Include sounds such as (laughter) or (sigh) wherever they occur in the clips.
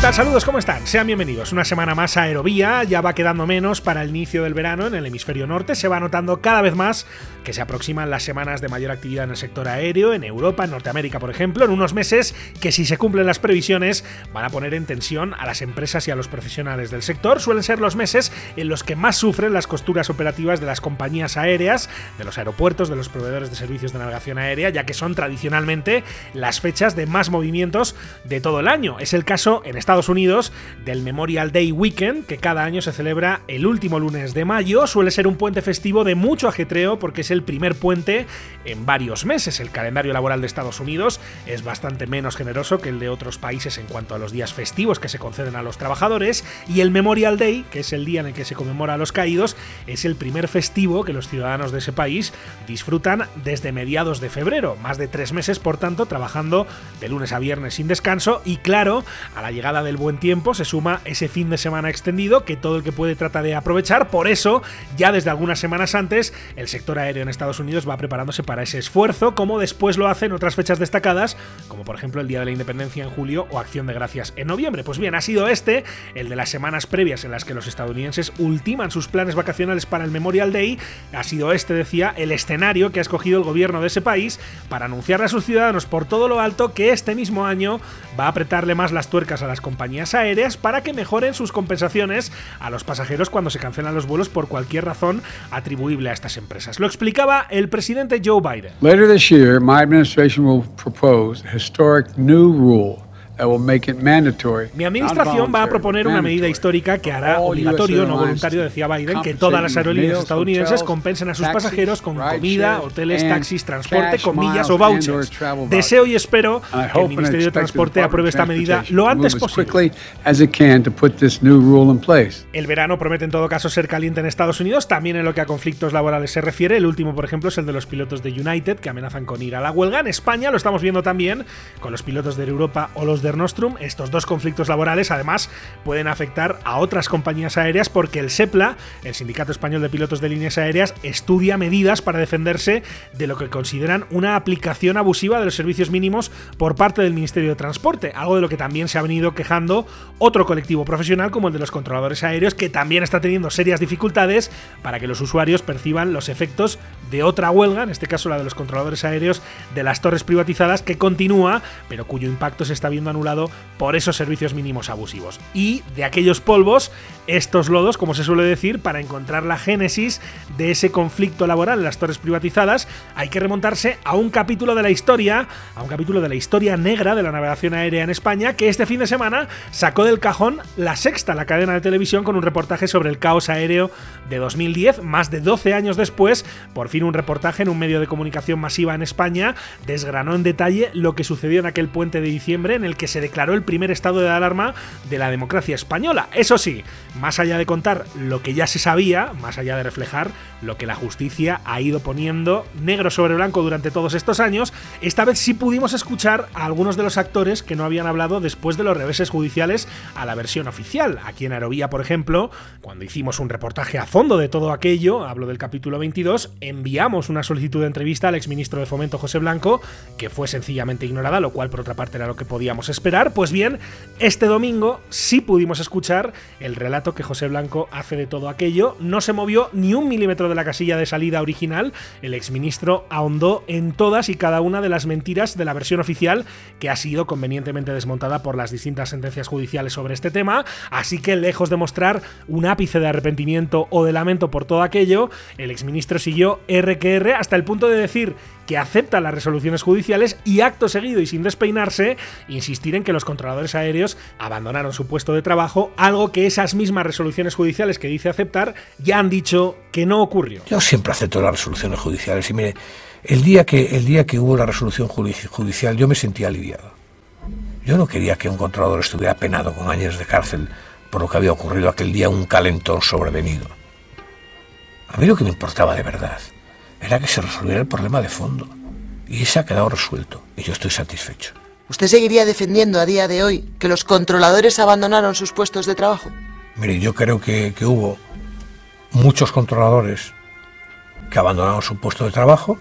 Tal? Saludos, ¿cómo están? Sean bienvenidos. Una semana más a Aerovía, ya va quedando menos para el inicio del verano en el hemisferio norte. Se va notando cada vez más que se aproximan las semanas de mayor actividad en el sector aéreo, en Europa, en Norteamérica, por ejemplo, en unos meses que si se cumplen las previsiones van a poner en tensión a las empresas y a los profesionales del sector. Suelen ser los meses en los que más sufren las costuras operativas de las compañías aéreas, de los aeropuertos, de los proveedores de servicios de navegación aérea, ya que son tradicionalmente las fechas de más movimientos de todo el año. Es el caso en Estados Unidos del Memorial Day Weekend, que cada año se celebra el último lunes de mayo. Suele ser un puente festivo de mucho ajetreo porque es el primer puente en varios meses. El calendario laboral de Estados Unidos es bastante menos generoso que el de otros países en cuanto a los días festivos que se conceden a los trabajadores. Y el Memorial Day, que es el día en el que se conmemora a los caídos, es el primer festivo que los ciudadanos de ese país disfrutan desde mediados de febrero. Más de tres meses, por tanto, trabajando de lunes a viernes sin descanso. Y claro, a la llegada del buen tiempo se suma ese fin de semana extendido que todo el que puede trata de aprovechar. Por eso, ya desde algunas semanas antes, el sector aéreo en Estados Unidos va preparándose para ese esfuerzo, como después lo hace en otras fechas destacadas, como por ejemplo el Día de la Independencia en julio o Acción de Gracias en noviembre. Pues bien, ha sido este, el de las semanas previas en las que los estadounidenses ultiman sus planes vacacionales para el Memorial Day, ha sido este, decía, el escenario que ha escogido el gobierno de ese país para anunciarle a sus ciudadanos por todo lo alto que este mismo año va a apretarle más las tuercas a las compañías aéreas para que mejoren sus compensaciones a los pasajeros cuando se cancelan los vuelos por cualquier razón atribuible a estas empresas. Lo explicaba el presidente Joe Biden. Later this year, my administration will propose historic new rule mi administración va a proponer una medida histórica que hará obligatorio, no voluntario, decía Biden, que todas las aerolíneas estadounidenses compensen a sus pasajeros con comida, hoteles, taxis, transporte, comillas o vouchers. Deseo y espero que el Ministerio de Transporte apruebe esta medida lo antes posible. El verano promete en todo caso ser caliente en Estados Unidos, también en lo que a conflictos laborales se refiere. El último, por ejemplo, es el de los pilotos de United que amenazan con ir a la huelga. En España lo estamos viendo también con los pilotos de Europa o los de Nostrum, estos dos conflictos laborales además pueden afectar a otras compañías aéreas porque el SEPLA, el Sindicato Español de Pilotos de Líneas Aéreas, estudia medidas para defenderse de lo que consideran una aplicación abusiva de los servicios mínimos por parte del Ministerio de Transporte, algo de lo que también se ha venido quejando otro colectivo profesional como el de los controladores aéreos, que también está teniendo serias dificultades para que los usuarios perciban los efectos de otra huelga, en este caso la de los controladores aéreos de las torres privatizadas, que continúa, pero cuyo impacto se está viendo anulado por esos servicios mínimos abusivos. Y de aquellos polvos, estos lodos, como se suele decir, para encontrar la génesis de ese conflicto laboral en las torres privatizadas, hay que remontarse a un capítulo de la historia, a un capítulo de la historia negra de la navegación aérea en España, que este fin de semana sacó del cajón la sexta, la cadena de televisión, con un reportaje sobre el caos aéreo de 2010, más de 12 años después, por fin un reportaje en un medio de comunicación masiva en España, desgranó en detalle lo que sucedió en aquel puente de diciembre en el que se declaró el primer estado de alarma de la democracia española. Eso sí, más allá de contar lo que ya se sabía, más allá de reflejar lo que la justicia ha ido poniendo negro sobre blanco durante todos estos años, esta vez sí pudimos escuchar a algunos de los actores que no habían hablado después de los reveses judiciales a la versión oficial. Aquí en Aerovía, por ejemplo, cuando hicimos un reportaje a fondo de todo aquello, hablo del capítulo 22, enviamos una solicitud de entrevista al exministro de Fomento José Blanco, que fue sencillamente ignorada, lo cual por otra parte era lo que podíamos esperar. Pues bien, este domingo sí pudimos escuchar el relato que José Blanco hace de todo aquello. No se movió ni un milímetro de la casilla de salida original. El exministro ahondó en todas y cada una de las mentiras de la versión oficial que ha sido convenientemente desmontada por las distintas sentencias judiciales sobre este tema. Así que lejos de mostrar un ápice de arrepentimiento o de lamento por todo aquello, el exministro siguió RQR hasta el punto de decir que acepta las resoluciones judiciales y acto seguido y sin despeinarse, insistir en que los controladores aéreos abandonaron su puesto de trabajo, algo que esas mismas resoluciones judiciales que dice aceptar ya han dicho que no ocurrió. Yo siempre acepto las resoluciones judiciales y mire, el día que, el día que hubo la resolución judicial yo me sentía aliviado. Yo no quería que un controlador estuviera penado con años de cárcel por lo que había ocurrido aquel día un calentón sobrevenido. A mí lo que me importaba de verdad era que se resolviera el problema de fondo. Y se ha quedado resuelto. Y yo estoy satisfecho. ¿Usted seguiría defendiendo a día de hoy que los controladores abandonaron sus puestos de trabajo? Mire, yo creo que, que hubo muchos controladores que abandonaron su puesto de trabajo,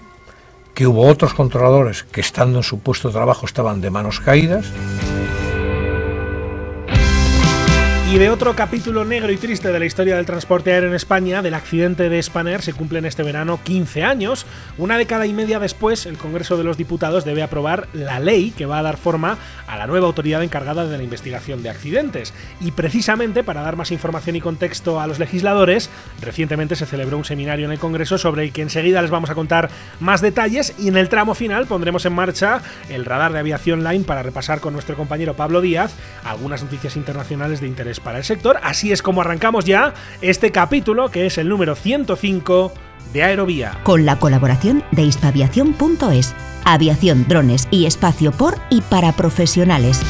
que hubo otros controladores que estando en su puesto de trabajo estaban de manos caídas. Y de otro capítulo negro y triste de la historia del transporte aéreo en España, del accidente de Spanair, se cumplen este verano 15 años. Una década y media después, el Congreso de los Diputados debe aprobar la ley que va a dar forma a la nueva autoridad encargada de la investigación de accidentes. Y precisamente para dar más información y contexto a los legisladores, recientemente se celebró un seminario en el Congreso sobre el que enseguida les vamos a contar más detalles y en el tramo final pondremos en marcha el radar de aviación line para repasar con nuestro compañero Pablo Díaz algunas noticias internacionales de interés para el sector. Así es como arrancamos ya este capítulo, que es el número 105 de Aerovía. Con la colaboración de hispaviación.es, aviación, drones y espacio por y para profesionales.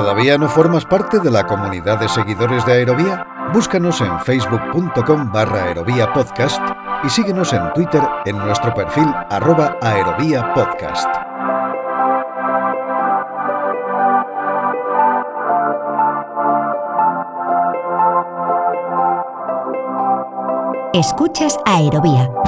¿Todavía no formas parte de la comunidad de seguidores de Aerovía? Búscanos en facebook.com barra aerovía podcast y síguenos en Twitter en nuestro perfil arroba aerovía podcast. Escuchas Aerovía.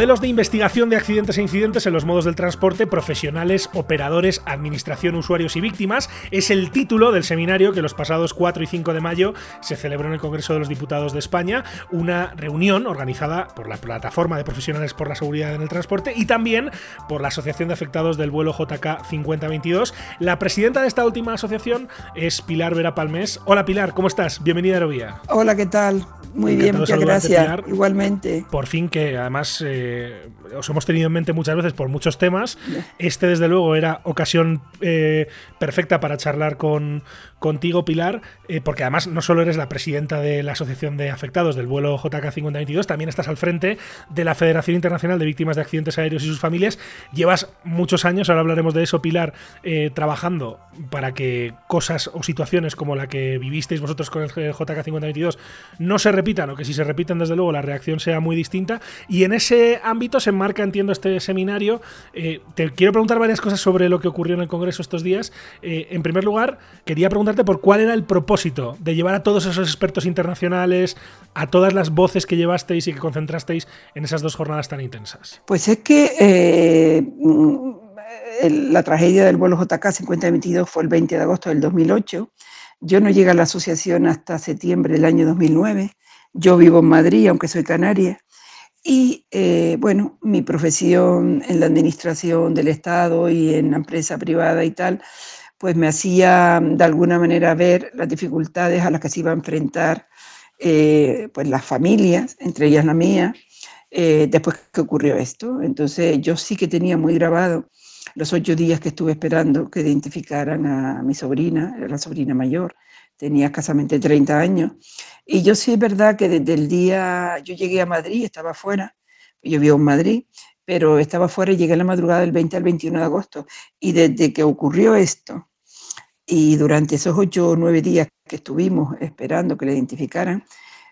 Modelos de investigación de accidentes e incidentes en los modos del transporte, profesionales, operadores, administración, usuarios y víctimas es el título del seminario que los pasados 4 y 5 de mayo se celebró en el Congreso de los Diputados de España, una reunión organizada por la Plataforma de Profesionales por la Seguridad en el Transporte y también por la Asociación de Afectados del Vuelo JK 5022. La presidenta de esta última asociación es Pilar Vera Palmés. Hola Pilar, ¿cómo estás? Bienvenida a Aerovía. Hola, ¿qué tal? Muy bien, muchas gracias. Igualmente. Por fin que además eh, os hemos tenido en mente muchas veces por muchos temas. Este desde luego era ocasión eh, perfecta para charlar con, contigo, Pilar, eh, porque además no solo eres la presidenta de la Asociación de Afectados del vuelo JK 5022, también estás al frente de la Federación Internacional de Víctimas de Accidentes Aéreos y sus familias. Llevas muchos años, ahora hablaremos de eso, Pilar, trabajando para que cosas o situaciones como la que vivisteis vosotros con el JK 5022 no se repitan o que si se repiten, desde luego, la reacción sea muy distinta. Y en ese ámbito se enmarca, entiendo, este seminario. Eh, te quiero preguntar varias cosas sobre lo que ocurrió en el Congreso estos días. Eh, en primer lugar, quería preguntarte por cuál era el propósito de llevar a todos esos expertos internacionales, a todas las voces que llevasteis y que concentrasteis en esas dos jornadas tan intensas. Pues es que eh, la tragedia del vuelo JK 5022 fue el 20 de agosto del 2008. Yo no llegué a la asociación hasta septiembre del año 2009. Yo vivo en Madrid, aunque soy canaria. Y eh, bueno, mi profesión en la administración del Estado y en la empresa privada y tal, pues me hacía de alguna manera ver las dificultades a las que se iba a enfrentar eh, pues las familias, entre ellas la mía, eh, después que ocurrió esto. Entonces yo sí que tenía muy grabado los ocho días que estuve esperando que identificaran a mi sobrina, la sobrina mayor, tenía escasamente 30 años. Y yo sí es verdad que desde el día, yo llegué a Madrid, estaba fuera, yo vivo en Madrid, pero estaba fuera y llegué a la madrugada del 20 al 21 de agosto. Y desde que ocurrió esto, y durante esos ocho o nueve días que estuvimos esperando que le identificaran,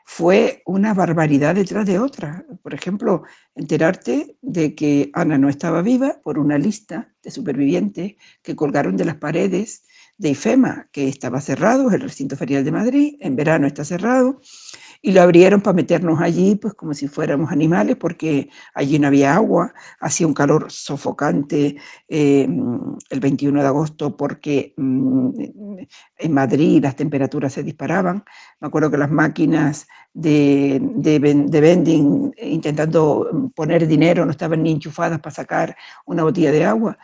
fue una barbaridad detrás de otra. Por ejemplo, enterarte de que Ana no estaba viva por una lista de supervivientes que colgaron de las paredes de IFEMA, que estaba cerrado, el recinto ferial de Madrid, en verano está cerrado, y lo abrieron para meternos allí, pues como si fuéramos animales, porque allí no había agua, hacía un calor sofocante eh, el 21 de agosto, porque mm, en Madrid las temperaturas se disparaban. Me acuerdo que las máquinas de, de, de vending intentando poner dinero no estaban ni enchufadas para sacar una botella de agua.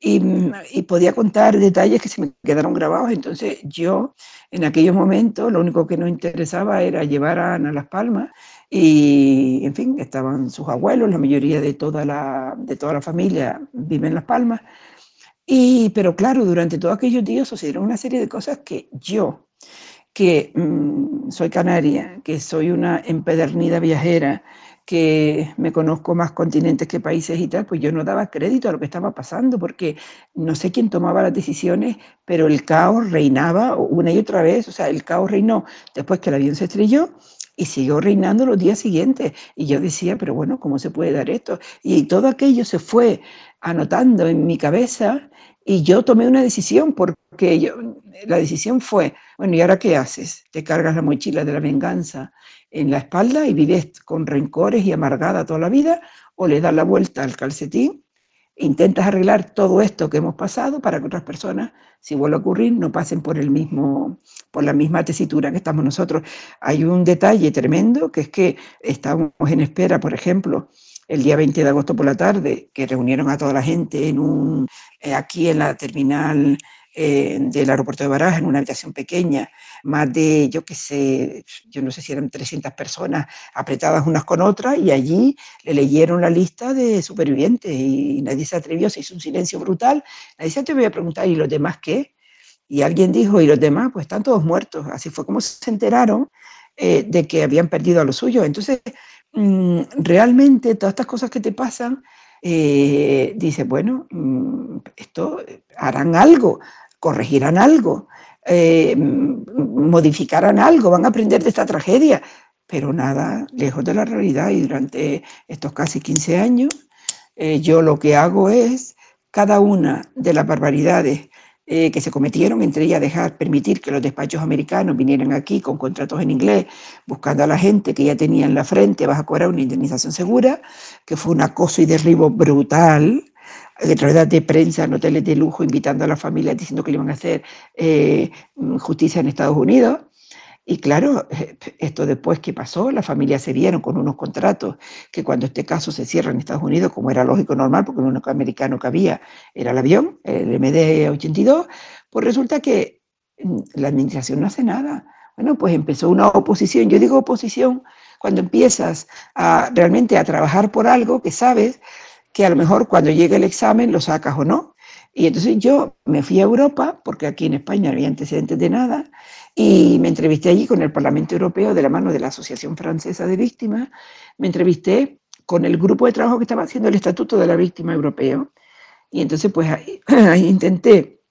Mm, y, podía contar detalles que se me quedaron grabados. Entonces yo en aquellos momentos lo único que nos interesaba era llevar a Ana Las Palmas y en fin, estaban sus abuelos, la mayoría de toda la, de toda la familia vive en Las Palmas. Y, pero claro, durante todos aquellos días sucedieron una serie de cosas que yo, que mm, soy canaria, que soy una empedernida viajera, que me conozco más continentes que países y tal, pues yo no daba crédito a lo que estaba pasando, porque no sé quién tomaba las decisiones, pero el caos reinaba una y otra vez, o sea, el caos reinó después que el avión se estrelló y siguió reinando los días siguientes. Y yo decía, pero bueno, ¿cómo se puede dar esto? Y todo aquello se fue anotando en mi cabeza y yo tomé una decisión, porque yo, la decisión fue, bueno, ¿y ahora qué haces? ¿Te cargas la mochila de la venganza en la espalda y vives con rencores y amargada toda la vida, o le das la vuelta al calcetín, intentas arreglar todo esto que hemos pasado para que otras personas, si vuelve a ocurrir, no pasen por el mismo, por la misma tesitura que estamos nosotros. Hay un detalle tremendo que es que estamos en espera, por ejemplo, el día 20 de agosto por la tarde, que reunieron a toda la gente en un, eh, aquí en la terminal eh, del aeropuerto de Barajas, en una habitación pequeña, más de, yo qué sé, yo no sé si eran 300 personas apretadas unas con otras, y allí le leyeron la lista de supervivientes y nadie se atrevió, se hizo un silencio brutal. Nadie se atrevió a preguntar, ¿y los demás qué? Y alguien dijo, ¿y los demás? Pues están todos muertos. Así fue como se enteraron eh, de que habían perdido a los suyos. Entonces, mm, realmente todas estas cosas que te pasan, eh, dice, bueno, mm, esto harán algo, corregirán algo, eh, modificarán algo, van a aprender de esta tragedia, pero nada, lejos de la realidad. Y durante estos casi 15 años, eh, yo lo que hago es cada una de las barbaridades eh, que se cometieron, entre ellas dejar, permitir que los despachos americanos vinieran aquí con contratos en inglés, buscando a la gente que ya tenía en la frente, vas a cobrar una indemnización segura, que fue un acoso y derribo brutal, través de prensa en hoteles de lujo, invitando a la familia diciendo que le iban a hacer eh, justicia en Estados Unidos. Y claro, (laughs) esto después que pasó, las familias se vieron con unos contratos que cuando este caso se cierra en Estados Unidos, como era lógico normal, porque el único americano que había era el avión, el MD-82, pues resulta que mm, la administración no hace nada. Bueno, pues empezó una oposición. Yo digo oposición cuando empiezas a realmente a trabajar por algo que sabes que a lo mejor cuando llegue el examen lo sacas o no. Y entonces yo me fui a Europa, porque aquí en España no había antecedentes de nada, y me entrevisté allí con el Parlamento Europeo de la mano de la Asociación Francesa de Víctimas, me entrevisté con el grupo de trabajo que estaba haciendo el Estatuto de la Víctima Europeo, y entonces pues ahí (clears throat) intenté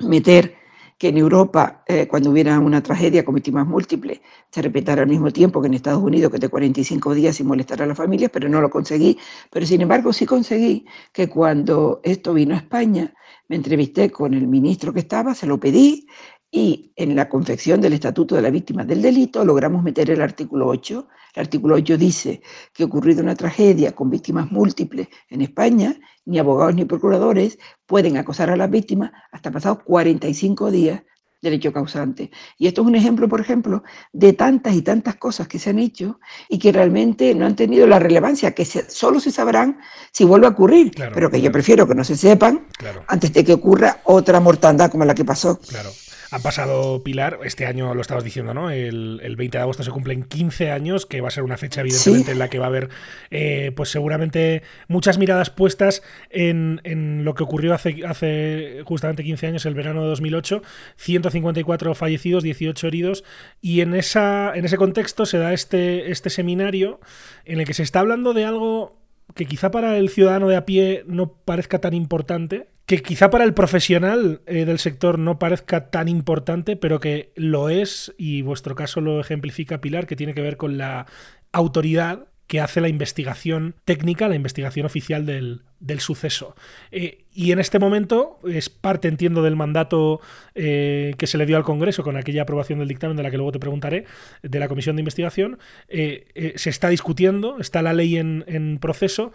meter que en Europa, eh, cuando hubiera una tragedia con víctimas múltiples, se repetara al mismo tiempo que en Estados Unidos, que de 45 días sin molestar a las familias, pero no lo conseguí. Pero sin embargo sí conseguí que cuando esto vino a España, me entrevisté con el ministro que estaba, se lo pedí, y en la confección del Estatuto de la Víctima del Delito logramos meter el artículo 8. El artículo 8 dice que ocurrido una tragedia con víctimas múltiples en España, ni abogados ni procuradores pueden acosar a las víctimas hasta pasados 45 días del hecho causante. Y esto es un ejemplo, por ejemplo, de tantas y tantas cosas que se han hecho y que realmente no han tenido la relevancia, que solo se sabrán si vuelve a ocurrir, pero que yo prefiero que no se sepan antes de que ocurra otra mortandad como la que pasó. Claro. Han pasado, Pilar, este año lo estabas diciendo, ¿no? El, 20 de agosto se cumplen 15 años, que va a ser una fecha evidentemente en la que va a haber, eh, pues seguramente muchas miradas puestas en, lo que ocurrió hace, hace justamente 15 años, el verano de 2008, 154 fallecidos, 18 heridos, y en, esa, en ese contexto se da este, este seminario en el que se está hablando de algo que quizá para el ciudadano de a pie no parezca tan importante, que quizá para el profesional eh, del sector no parezca tan importante, pero que lo es, y vuestro caso lo ejemplifica Pilar, que tiene que ver con la autoridad que hace la investigación técnica, la investigación oficial del, suceso. Eh, y en este momento es parte, entiendo, del mandato eh, que se le dio al Congreso con aquella aprobación del dictamen de la que luego te preguntaré, de la Comisión de Investigación. se está discutiendo, está la ley en, en proceso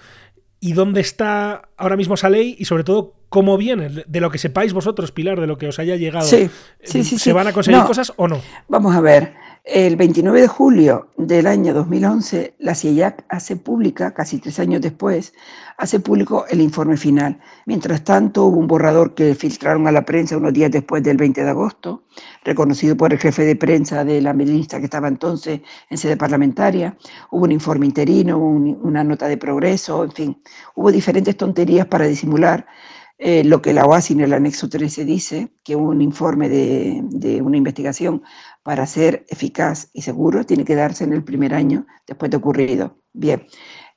y dónde está ahora mismo esa ley y sobre todo cómo viene, de lo que sepáis vosotros, Pilar, de lo que os haya llegado. Sí, sí, sí. ¿Se van a conseguir cosas o no? Vamos a ver. El 29 de julio del año 2011, la CIEAC hace pública, casi tres años después, hace público el informe final. Mientras tanto, hubo un borrador que filtraron a la prensa unos días después del 20 de agosto, reconocido por el jefe de prensa de la ministra que estaba entonces en sede parlamentaria. Hubo un informe interino, una nota de progreso, en fin, hubo diferentes tonterías para disimular eh, lo que la OASI en el anexo 13 dice, que un informe de, una investigación para ser eficaz y seguro tiene que darse en el primer año después de ocurrido. Bien,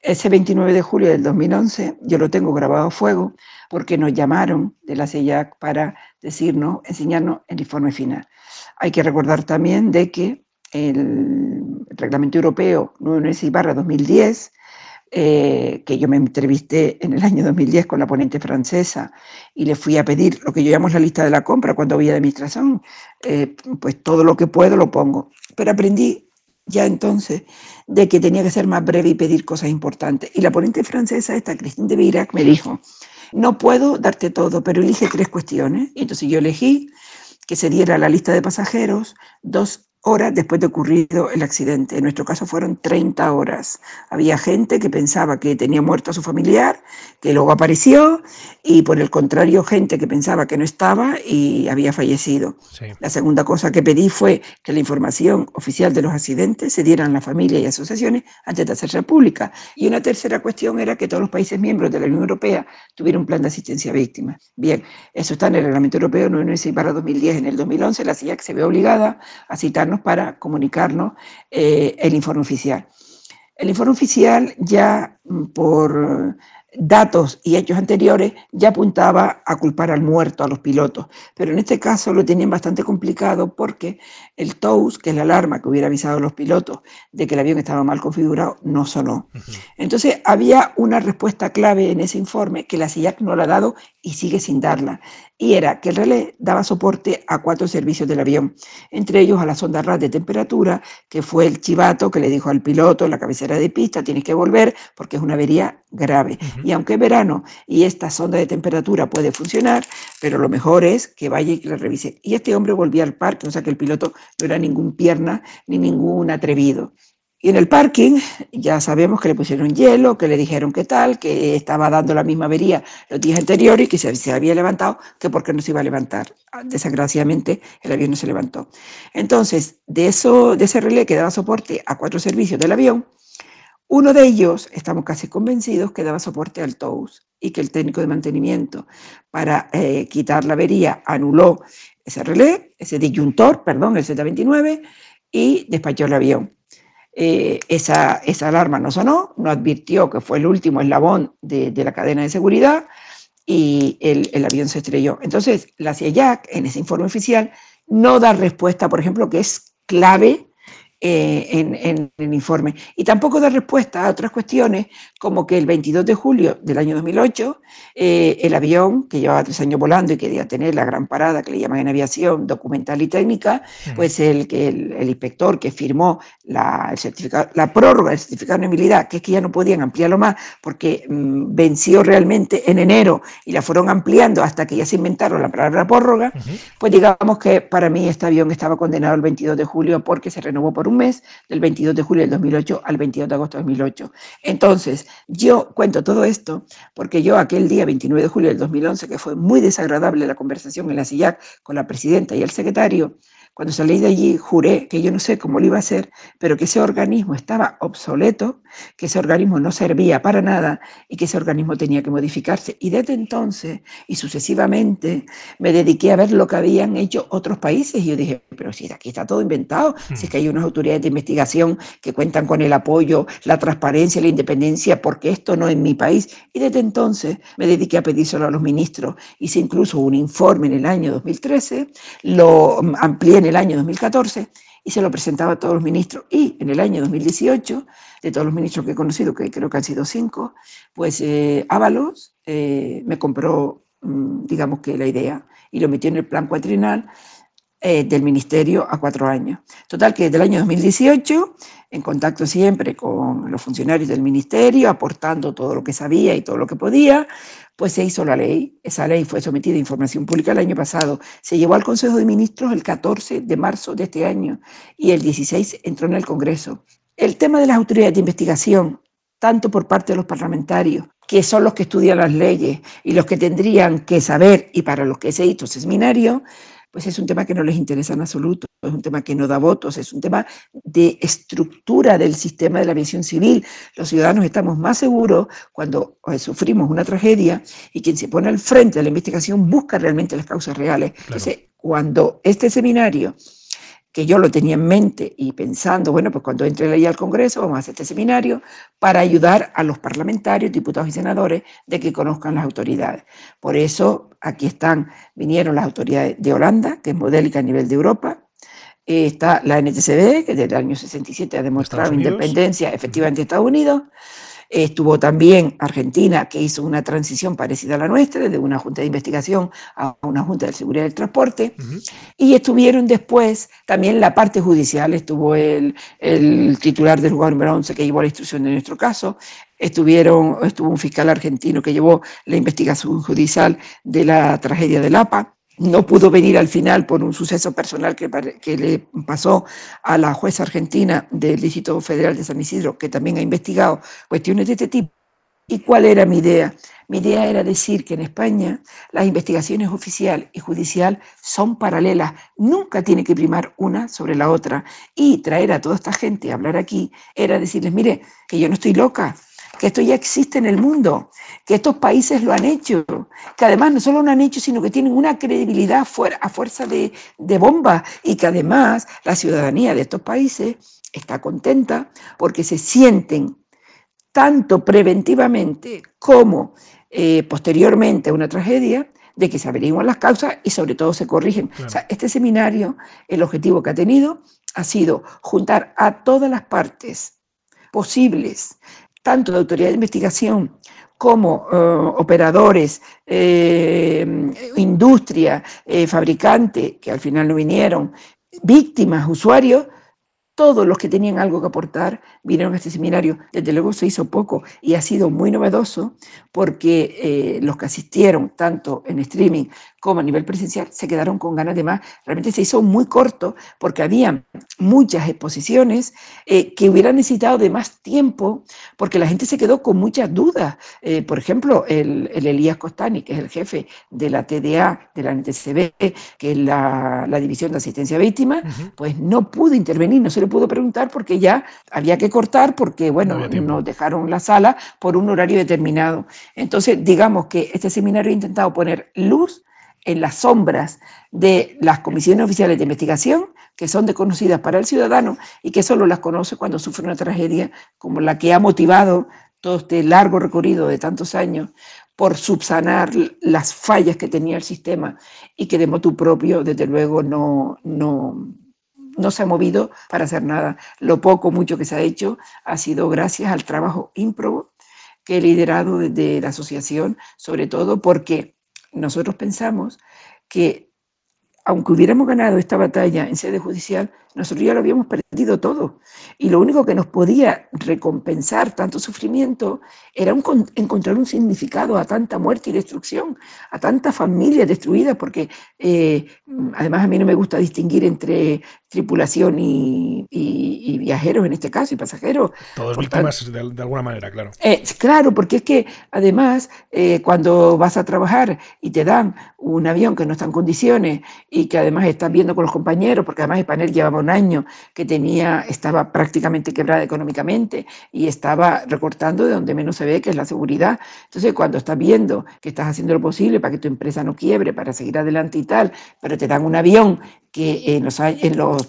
ese 29 de julio del 2011 yo lo tengo grabado a fuego porque nos llamaron de la CEIAC para decirnos, enseñarnos el informe final. Hay que recordar también de que el reglamento europeo 996-2010 eh, que yo me entrevisté en el año 2010 con la ponente francesa y le fui a pedir lo que yo llamo la lista de la compra cuando voy a administración, eh, pues todo lo que puedo lo pongo. Pero aprendí ya entonces de que tenía que ser más breve y pedir cosas importantes. Y la ponente francesa, esta Christine de Virac, me dijo, no puedo darte todo, pero elige tres cuestiones. Y entonces yo elegí que se diera la lista de pasajeros, dos horas después de ocurrido el accidente. En nuestro caso fueron 30 horas. Había gente que pensaba que tenía muerto a su familiar, que luego apareció, y por el contrario, gente que pensaba que no estaba y había fallecido. La segunda cosa que pedí fue que la información oficial de los accidentes se diera a la familia y asociaciones antes de hacerse pública. Y una tercera cuestión era que todos los países miembros de la Unión Europea tuvieran un plan de asistencia a víctimas. Bien, eso está en el Reglamento Europeo 996-2010 en el 2011. La CIAC se ve obligada a citar para comunicarnos eh, el informe oficial. El informe oficial ya mm, por datos y hechos anteriores ya apuntaba a culpar al muerto, a los pilotos, pero en este caso lo tenían bastante complicado porque el TOWS, que es la alarma que hubiera avisado a los pilotos de que el avión estaba mal configurado, no sonó. Entonces había una respuesta clave en ese informe que la CIAC no la ha dado y sigue sin darla. Y era que el relé daba soporte a cuatro servicios del avión, entre ellos a la sonda RAD de temperatura, que fue el chivato que le dijo al piloto en la cabecera de pista, tienes que volver porque es una avería grave. Y aunque es verano y esta sonda de temperatura puede funcionar, pero lo mejor es que vaya y que la revise. Y este hombre volvía al parque, o sea que el piloto no era ningún pierna ni ningún atrevido. Y en el parking ya sabemos que le pusieron hielo, que le dijeron qué tal, que estaba dando la misma avería los días anteriores y que se, había levantado, que porque no se iba a levantar. Desgraciadamente el avión no se levantó. Entonces, de, eso, de ese relé que daba soporte a cuatro servicios del avión, uno de ellos, estamos casi convencidos, que daba soporte al TOWS y que el técnico de mantenimiento para eh, quitar la avería anuló ese relé, ese disyuntor, perdón, el Z29, y despachó el avión. Eh, esa, alarma no sonó, no advirtió que fue el último eslabón de, de la cadena de seguridad y el, el, avión se estrelló. Entonces, la CIAC, en ese informe oficial, no da respuesta, por ejemplo, que es clave eh, en, el informe. Y tampoco da respuesta a otras cuestiones, como que el 22 de julio del año 2008, eh, el avión, que llevaba tres años volando y quería tener la gran parada que le llaman en aviación documental y técnica, pues el, el, el inspector que firmó la, el certificado, la prórroga del certificado de movilidad, que es que ya no podían ampliarlo más porque mm, venció realmente en enero y la fueron ampliando hasta que ya se inventaron la palabra prórroga, pues digamos que para mí este avión estaba condenado el 22 de julio porque se renovó por un mes, del 22 de julio del 2008 al 22 de agosto del 2008. Entonces, yo cuento todo esto porque yo aquel día 29 de julio del 2011, que fue muy desagradable la conversación en la SIAC con la presidenta y el secretario, cuando salí de allí, juré que yo no sé cómo lo iba a hacer, pero que ese organismo estaba obsoleto, que ese organismo no servía para nada y que ese organismo tenía que modificarse. Y desde entonces y sucesivamente me dediqué a ver lo que habían hecho otros países y yo dije, pero si aquí está todo inventado, si es que hay unas autoridades de investigación que cuentan con el apoyo, la transparencia, la independencia, porque esto no es mi país. Y desde entonces me dediqué a pedírselo a los ministros. Hice incluso un informe en el año 2013, lo amplié en el año 2014 y se lo presentaba a todos los ministros. Y en el año 2018, de todos los ministros que he conocido, que creo que han sido cinco, pues eh, Ábalos eh, me compró, mm, digamos que la idea y lo metió en el plan cuatrinal eh, del ministerio a cuatro años. Total que desde el año 2018, en contacto siempre con los funcionarios del ministerio, aportando todo lo que sabía y todo lo que podía, pues se hizo la ley. Esa ley fue sometida a información pública el año pasado. Se llevó al Consejo de Ministros el 14 de marzo de este año y el 16 entró en el Congreso. El tema de las autoridades de investigación, tanto por parte de los parlamentarios, que son los que estudian las leyes y los que tendrían que saber, y para los que se hizo ese seminario, pues es un tema que no les interesa en absoluto, es un tema que no da votos, es un tema de estructura del sistema de la aviación civil. Los ciudadanos estamos más seguros cuando eh, sufrimos una tragedia y quien se pone al frente de la investigación busca realmente las causas reales. Entonces, cuando este seminario que yo lo tenía en mente y pensando, bueno, pues cuando entre ahí al Congreso vamos a hacer este seminario para ayudar a los parlamentarios, diputados y senadores de que conozcan las autoridades. Por eso aquí están, vinieron las autoridades de Holanda, que es modélica a nivel de Europa, eh, está la NTCB, que desde el año 67 ha demostrado independencia efectivamente de Estados Unidos, Estuvo también Argentina, que hizo una transición parecida a la nuestra, de una junta de investigación a una junta de seguridad del transporte. Y estuvieron después también la parte judicial, estuvo el, titular del lugar número 11 que llevó la instrucción de nuestro caso, estuvieron, estuvo un fiscal argentino que llevó la investigación judicial de la tragedia de Lapa no pudo venir al final por un suceso personal que, le pasó a la jueza argentina del Distrito Federal de San Isidro, que también ha investigado cuestiones de este tipo. ¿Y cuál era mi idea? Mi idea era decir que en España las investigaciones oficial y judicial son paralelas, nunca tiene que primar una sobre la otra. Y traer a toda esta gente a hablar aquí era decirles, mire, que yo no estoy loca, que esto ya existe en el mundo, que estos países lo han hecho, que además no solo lo han hecho, sino que tienen una credibilidad a fuerza de, de bomba y que además la ciudadanía de estos países está contenta porque se sienten tanto preventivamente como eh, posteriormente a una tragedia, de que se averiguan las causas y sobre todo se corrigen. O sea, este seminario, el objetivo que ha tenido ha sido juntar a todas las partes posibles tanto de autoridad de investigación como eh, operadores, eh, industria, eh, fabricante, que al final no vinieron, víctimas, usuarios, todos los que tenían algo que aportar vinieron a este seminario. Desde luego se hizo poco y ha sido muy novedoso porque los que asistieron, tanto en streaming como a nivel presencial, se quedaron con ganas de más. Realmente se hizo muy corto porque había muchas exposiciones eh, que hubieran necesitado de más tiempo porque la gente se quedó con muchas dudas. Eh, por ejemplo, el, Elías Costani, que es el jefe de la TDA, de la NTCB, que es la, División de Asistencia a Víctimas, pues no pudo intervenir, no se le pudo preguntar porque ya había que cortar porque, bueno, nos dejaron la sala por un horario determinado. Entonces, digamos que este seminario ha intentado poner luz en las sombras de las comisiones oficiales de investigación, que son desconocidas para el ciudadano y que solo las conoce cuando sufre una tragedia como la que ha motivado todo este largo recorrido de tantos años por subsanar las fallas que tenía el sistema y que de motu propio, desde luego, no, no, no se ha movido para hacer nada. Lo poco, mucho que se ha hecho ha sido gracias al trabajo ímprobo que he liderado desde la asociación, sobre todo porque nosotros pensamos que aunque hubiéramos ganado esta batalla en sede judicial, nosotros ya lo habíamos perdido todo. Y lo único que nos podía recompensar tanto sufrimiento era encontrar un significado a tanta muerte y destrucción, a tanta familia destruida, porque eh, además a mí no me gusta distinguir entre tripulación y, viajeros en este caso, y pasajeros. Todos víctimas de, alguna manera, claro. Eh, claro, porque es que además eh, cuando vas a trabajar y te dan un avión que no está en condiciones y que además estás viendo con los compañeros, porque además el panel llevaba un año que tenía, estaba prácticamente quebrada económicamente y estaba recortando de donde menos se ve, que es la seguridad. Entonces, cuando estás viendo que estás haciendo lo posible para que tu empresa no quiebre, para seguir adelante y tal, pero te dan un avión que en los, en los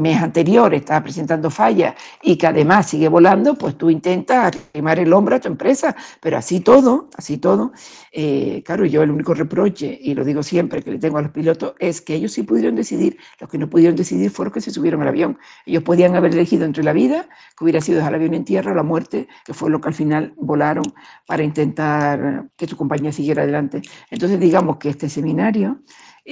meses anteriores estaba presentando fallas y que además sigue volando, pues tú intentas quemar el hombro a tu empresa, pero así todo, así todo, eh, claro, yo el único reproche, y lo digo siempre que le tengo a los pilotos, es que ellos sí pudieron decidir, los que no pudieron decidir fueron que se subieron al avión. Ellos podían haber elegido entre la vida, que hubiera sido dejar el avión en tierra, o la muerte, que fue lo que al final volaron para intentar que su compañía siguiera adelante. Entonces digamos que este seminario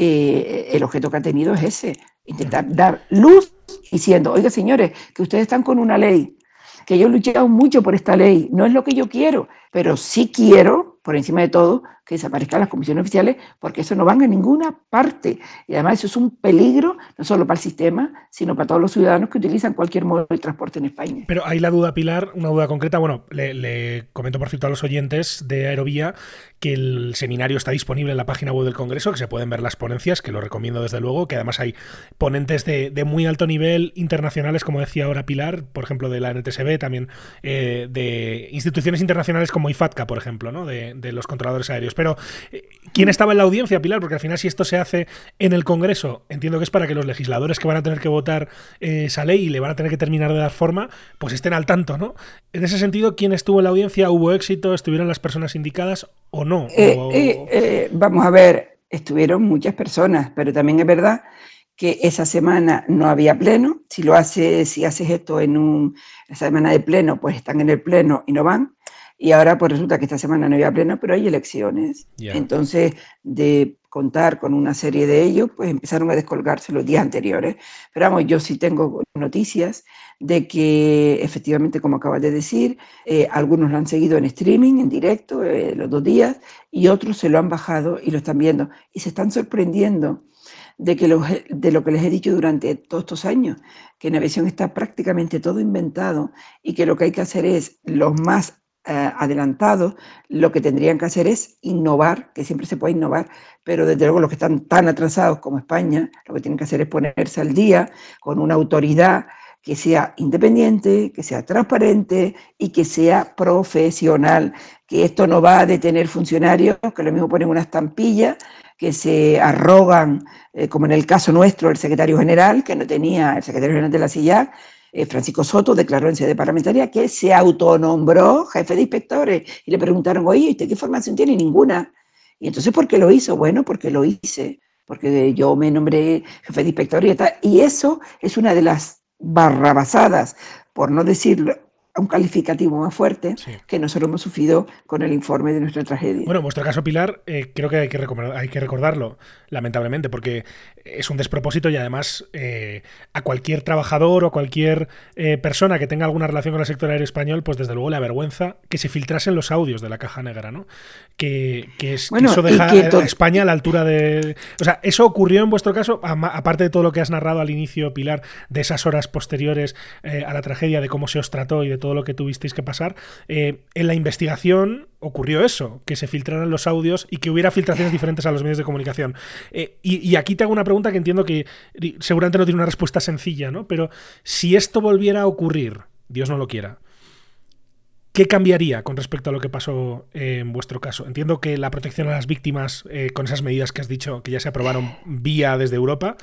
eh, el objeto que ha tenido es ese, intentar dar luz diciendo, oiga señores, que ustedes están con una ley, que yo he luchado mucho por esta ley, no es lo que yo quiero, pero sí quiero, por encima de todo, que desaparezcan las comisiones oficiales, porque eso no van a ninguna parte. Y además eso es un peligro, no solo para el sistema, sino para todos los ciudadanos que utilizan cualquier modo de transporte en España. Pero hay la duda, Pilar, una duda concreta. Bueno, le, comento por cierto a los oyentes de Aerovía que el seminario está disponible en la página web del Congreso, que se pueden ver las ponencias, que lo recomiendo desde luego, que además hay ponentes de, muy alto nivel internacionales, como decía ahora Pilar, por ejemplo, de la NTSB, también eh, de instituciones internacionales como IFATCA, por ejemplo, ¿no? de, de los controladores aéreos. Pero, eh, ¿quién estaba en la audiencia, Pilar? Porque al final, si esto se hace en el Congreso, entiendo que es para que los legisladores que van a tener que votar eh, esa ley y le van a tener que terminar de dar forma, pues estén al tanto, ¿no? En ese sentido, ¿quién estuvo en la audiencia? ¿Hubo éxito? ¿Estuvieron las personas indicadas o no? Eh, vamos a ver, estuvieron muchas personas, pero también es verdad que esa semana no había pleno. Si lo haces, si haces esto en una semana de pleno, pues están en el pleno y no van. Y ahora pues resulta que esta semana no había pleno, pero hay elecciones. Entonces, de contar con una serie de ellos, pues empezaron a descolgarse los días anteriores. Pero vamos, yo sí tengo noticias de que efectivamente, como acabas de decir, eh, algunos lo han seguido en streaming, en directo, eh, los dos días, y otros se lo han bajado y lo están viendo. Y se están sorprendiendo de, que de lo que les he dicho durante todos estos años, que en Aviación está prácticamente todo inventado y que lo que hay que hacer es los más adelantados, lo que tendrían que hacer es innovar, que siempre se puede innovar, pero desde luego los que están tan atrasados como España, lo que tienen que hacer es ponerse al día con una autoridad que sea independiente, que sea transparente y que sea profesional, que esto no va a detener funcionarios que lo mismo ponen una estampilla, que se arrogan, eh, como en el caso nuestro, el secretario general, que no tenía, el secretario general de la SIAC, eh, Francisco Soto declaró en sede parlamentaria que se autonombró jefe de inspectores y le preguntaron, oye, ¿usted qué formación tiene? Ninguna. Y entonces, ¿por qué lo hizo? Bueno, porque lo hice, porque yo me nombré jefe de inspectores y. Y eso es una de las barrabasadas, por no decir un calificativo más fuerte que nosotros hemos sufrido con el informe de nuestra tragedia. Bueno, en vuestro caso, Pilar, eh, creo que hay que, hay que recordarlo, lamentablemente, porque es un despropósito y además eh, a cualquier trabajador o cualquier eh, persona que tenga alguna relación con el sector aéreo español, pues desde luego le avergüenza que se filtrasen los audios de la caja negra, ¿no? Que, eso deja a España a la altura de... O sea, eso ocurrió en vuestro caso, aparte de todo lo que has narrado al inicio, Pilar, de esas horas posteriores a la tragedia, de cómo se os trató y de todo todo lo que tuvisteis que pasar, eh, en la investigación ocurrió eso, que se filtraran los audios y que hubiera filtraciones diferentes a los medios de comunicación. Eh, y, aquí te hago una pregunta que entiendo que seguramente no tiene una respuesta sencilla, ¿no? Pero si esto volviera a ocurrir, Dios no lo quiera, ¿Qué cambiaría con respecto a lo que pasó en vuestro caso? Entiendo que la protección a las víctimas, eh, con esas medidas que has dicho que ya se aprobaron vía desde Europa,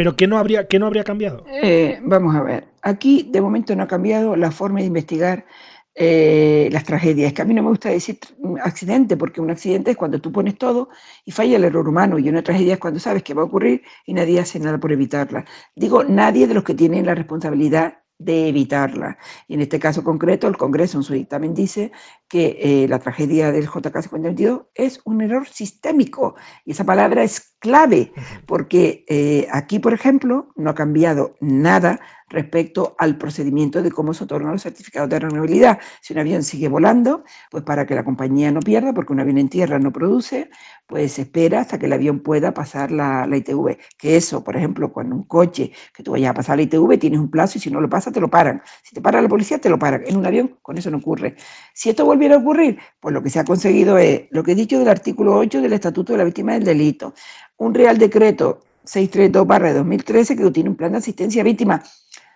pero ¿qué no habría, qué no habría cambiado? Eh, vamos a ver, aquí de momento no ha cambiado la forma de investigar eh, las tragedias. Que a mí no me gusta decir accidente, porque un accidente es cuando tú pones todo y falla el error humano, y una tragedia es cuando sabes que va a ocurrir y nadie hace nada por evitarla. Digo, nadie de los que tienen la responsabilidad de evitarla. Y en este caso concreto, el Congreso en su dictamen dice que eh, la tragedia del JK 52 es un error sistémico. Y esa palabra es clave, porque eh, aquí, por ejemplo, no ha cambiado nada respecto al procedimiento de cómo se otorgan los certificados de renovabilidad. Si un avión sigue volando, pues para que la compañía no pierda, porque un avión en tierra no produce, pues espera hasta que el avión pueda pasar la, ITV. Que eso, por ejemplo, cuando un coche que tú vayas a pasar la ITV, tienes un plazo y si no lo pasa, te lo paran. Si te para la policía, te lo paran. En un avión, con eso no ocurre. Si esto volviera a ocurrir, pues lo que se ha conseguido es lo que he dicho del artículo 8 del Estatuto de la Víctima del Delito. Un Real Decreto 632-2013 que tiene un plan de asistencia a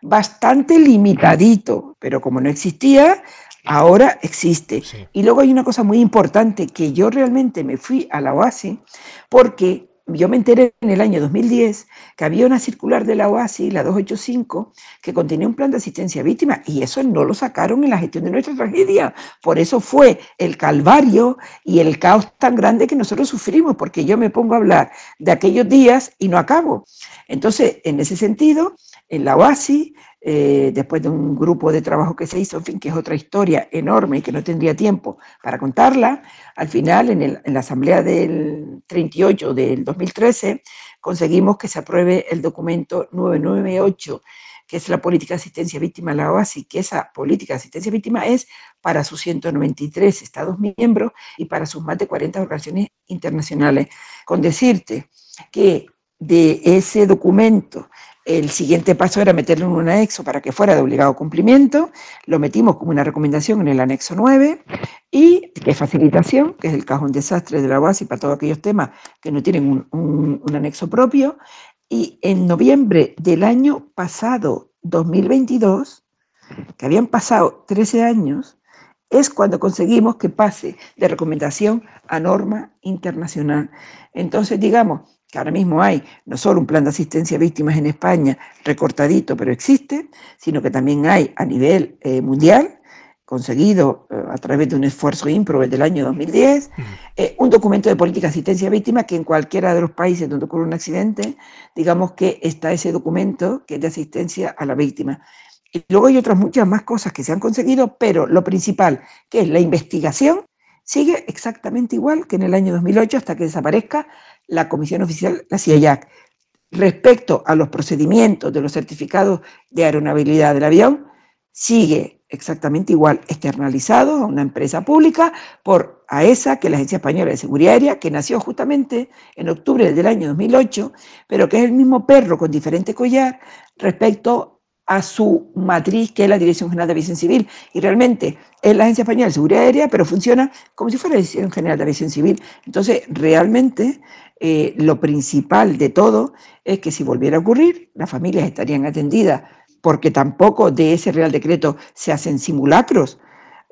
bastante limitadito, pero como no existía, ahora existe. Y luego hay una cosa muy importante, que yo realmente me fui a la OASI porque yo me enteré en el año 2010 que había una circular de la OASI, la 285, que contenía un plan de asistencia a víctimas y eso no lo sacaron en la gestión de nuestra tragedia. Por eso fue el calvario y el caos tan grande que nosotros sufrimos, porque yo me pongo a hablar de aquellos días y no acabo. Entonces, en ese sentido, en la OASI, eh, después de un grupo de trabajo que se hizo, en fin, que es otra historia enorme y que no tendría tiempo para contarla, al final, en, en la asamblea del 38 del 2013, conseguimos que se apruebe el documento 998 que es la política de asistencia víctima de la OASI, que esa política de asistencia víctima es para sus 193 Estados miembros y para sus más de 40 organizaciones internacionales. Con decirte que de ese documento el siguiente paso era meterlo en un anexo para que fuera de obligado cumplimiento. Lo metimos como una recomendación en el anexo 9 y de facilitación, que es el cajón desastre de la base para todos aquellos temas que no tienen un, un anexo propio. Y en noviembre del año pasado, 2022, que habían pasado 13 años, es cuando conseguimos que pase de recomendación a norma internacional. Entonces, digamos, que ahora mismo hay no solo un plan de asistencia a víctimas en España recortadito, pero existe, sino que también hay a nivel eh, mundial, conseguido eh, a través de un esfuerzo IMPRO del año 2010, eh, un documento de política de asistencia a víctimas que en cualquiera de los países donde ocurre un accidente, digamos que está ese documento que es de asistencia a la víctima. Y luego hay otras muchas más cosas que se han conseguido, pero lo principal, que es la investigación, sigue exactamente igual que en el año 2008 hasta que desaparezca la Comisión Oficial, la CIAYAC. Respecto a los procedimientos de los certificados de aeronabilidad del avión, sigue exactamente igual, externalizado a una empresa pública por AESA, que es la Agencia Española de Seguridad Aérea, que nació justamente en octubre del año 2008, pero que es el mismo perro con diferente collar respecto a su matriz, que es la Dirección General de Aviación Civil. Y realmente es la Agencia Española de Seguridad Aérea, pero funciona como si fuera la Dirección General de Aviación Civil. Entonces, realmente, eh, lo principal de todo es que si volviera a ocurrir, las familias estarían atendidas, porque tampoco de ese Real Decreto se hacen simulacros.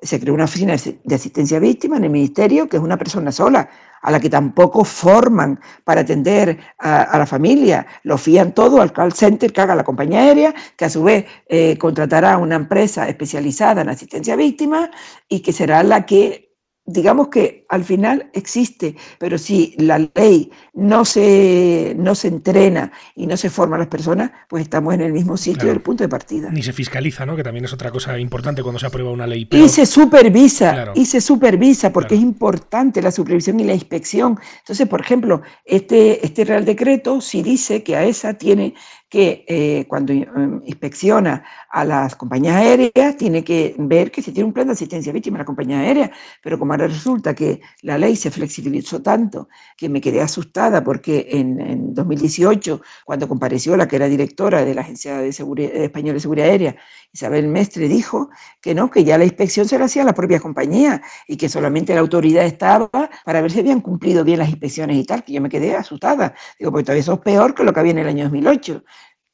Se creó una oficina de asistencia a en el Ministerio, que es una persona sola a la que tampoco forman para atender a, la familia. Lo fían todo al call center que haga la compañía aérea, que a su vez eh, contratará una empresa especializada en asistencia a víctimas y que será la que digamos que al final existe, pero si la ley no se, no se entrena y no se forma a las personas, pues estamos en el mismo sitio del punto de partida. Ni se fiscaliza, ¿no? Que también es otra cosa importante cuando se aprueba una ley. Y se supervisa, y se supervisa, porque es importante la supervisión y la inspección. Entonces, por ejemplo, este, este Real Decreto sí dice que a esa tiene que eh, cuando eh, inspecciona a las compañías aéreas tiene que ver que se tiene un plan de asistencia a víctimas a la compañía aérea, pero como ahora resulta que la ley se flexibilizó tanto que me quedé asustada porque en, 2018, cuando compareció la que era directora de la Agencia de Seguridad, Española de Seguridad Aérea, Isabel Mestre, dijo que no, que ya la inspección se la hacía la propia compañía y que solamente la autoridad estaba para ver si habían cumplido bien las inspecciones y tal, que yo me quedé asustada. Digo, pues todavía eso es peor que lo que había en el año 2008.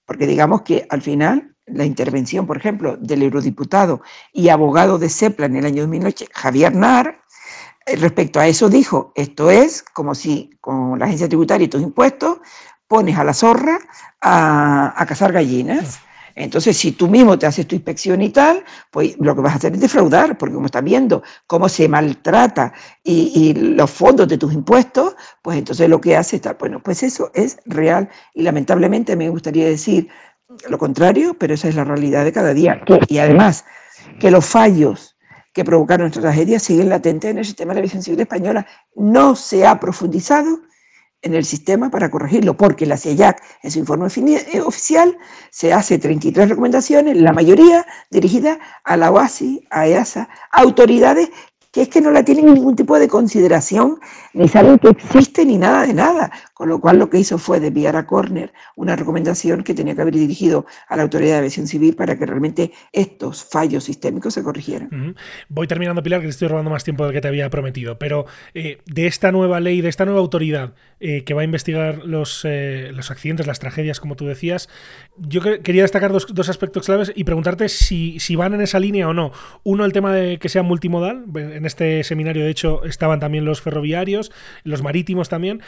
Porque digamos que al final la intervención, por ejemplo, del eurodiputado y abogado de CEPLA en el año 2008, Javier Nar, eh, respecto a eso dijo, esto es como si con la agencia tributaria y tus impuestos pones a la zorra a, cazar gallinas. Entonces, si tú mismo te haces tu inspección y tal, pues lo que vas a hacer es defraudar, porque como estás viendo cómo se maltrata y, los fondos de tus impuestos, pues entonces lo que hace es, bueno, pues eso es real y lamentablemente me gustaría decir lo contrario, pero esa es la realidad de cada día. Y además, que los fallos que provocaron esta tragedia siguen latentes en el sistema de aviación civil española. No se ha profundizado en el sistema para corregirlo, porque la CIAC en su informe eh, oficial se hace 33 recomendaciones, la mayoría dirigidas a la OASI, a EASA, autoridades que es que no la tienen ningún tipo de consideración, ni saben que existe ni nada de nada. Con lo cual lo que hizo fue desviar a Corner una recomendación que tenía que haber dirigido a la Autoridad de Aviación Civil para que realmente estos fallos sistémicos se corrigieran. Voy terminando, Pilar, que te estoy robando más tiempo del que te había prometido, pero eh, de esta nueva ley, de esta nueva autoridad eh, que va a investigar los, eh, los accidentes, las tragedias, como tú decías, yo quería destacar dos, dos, aspectos claves y preguntarte si, si van en esa línea o no. Uno, el tema de que sea multimodal. En este seminario, de hecho, estaban también los ferroviarios, los marítimos también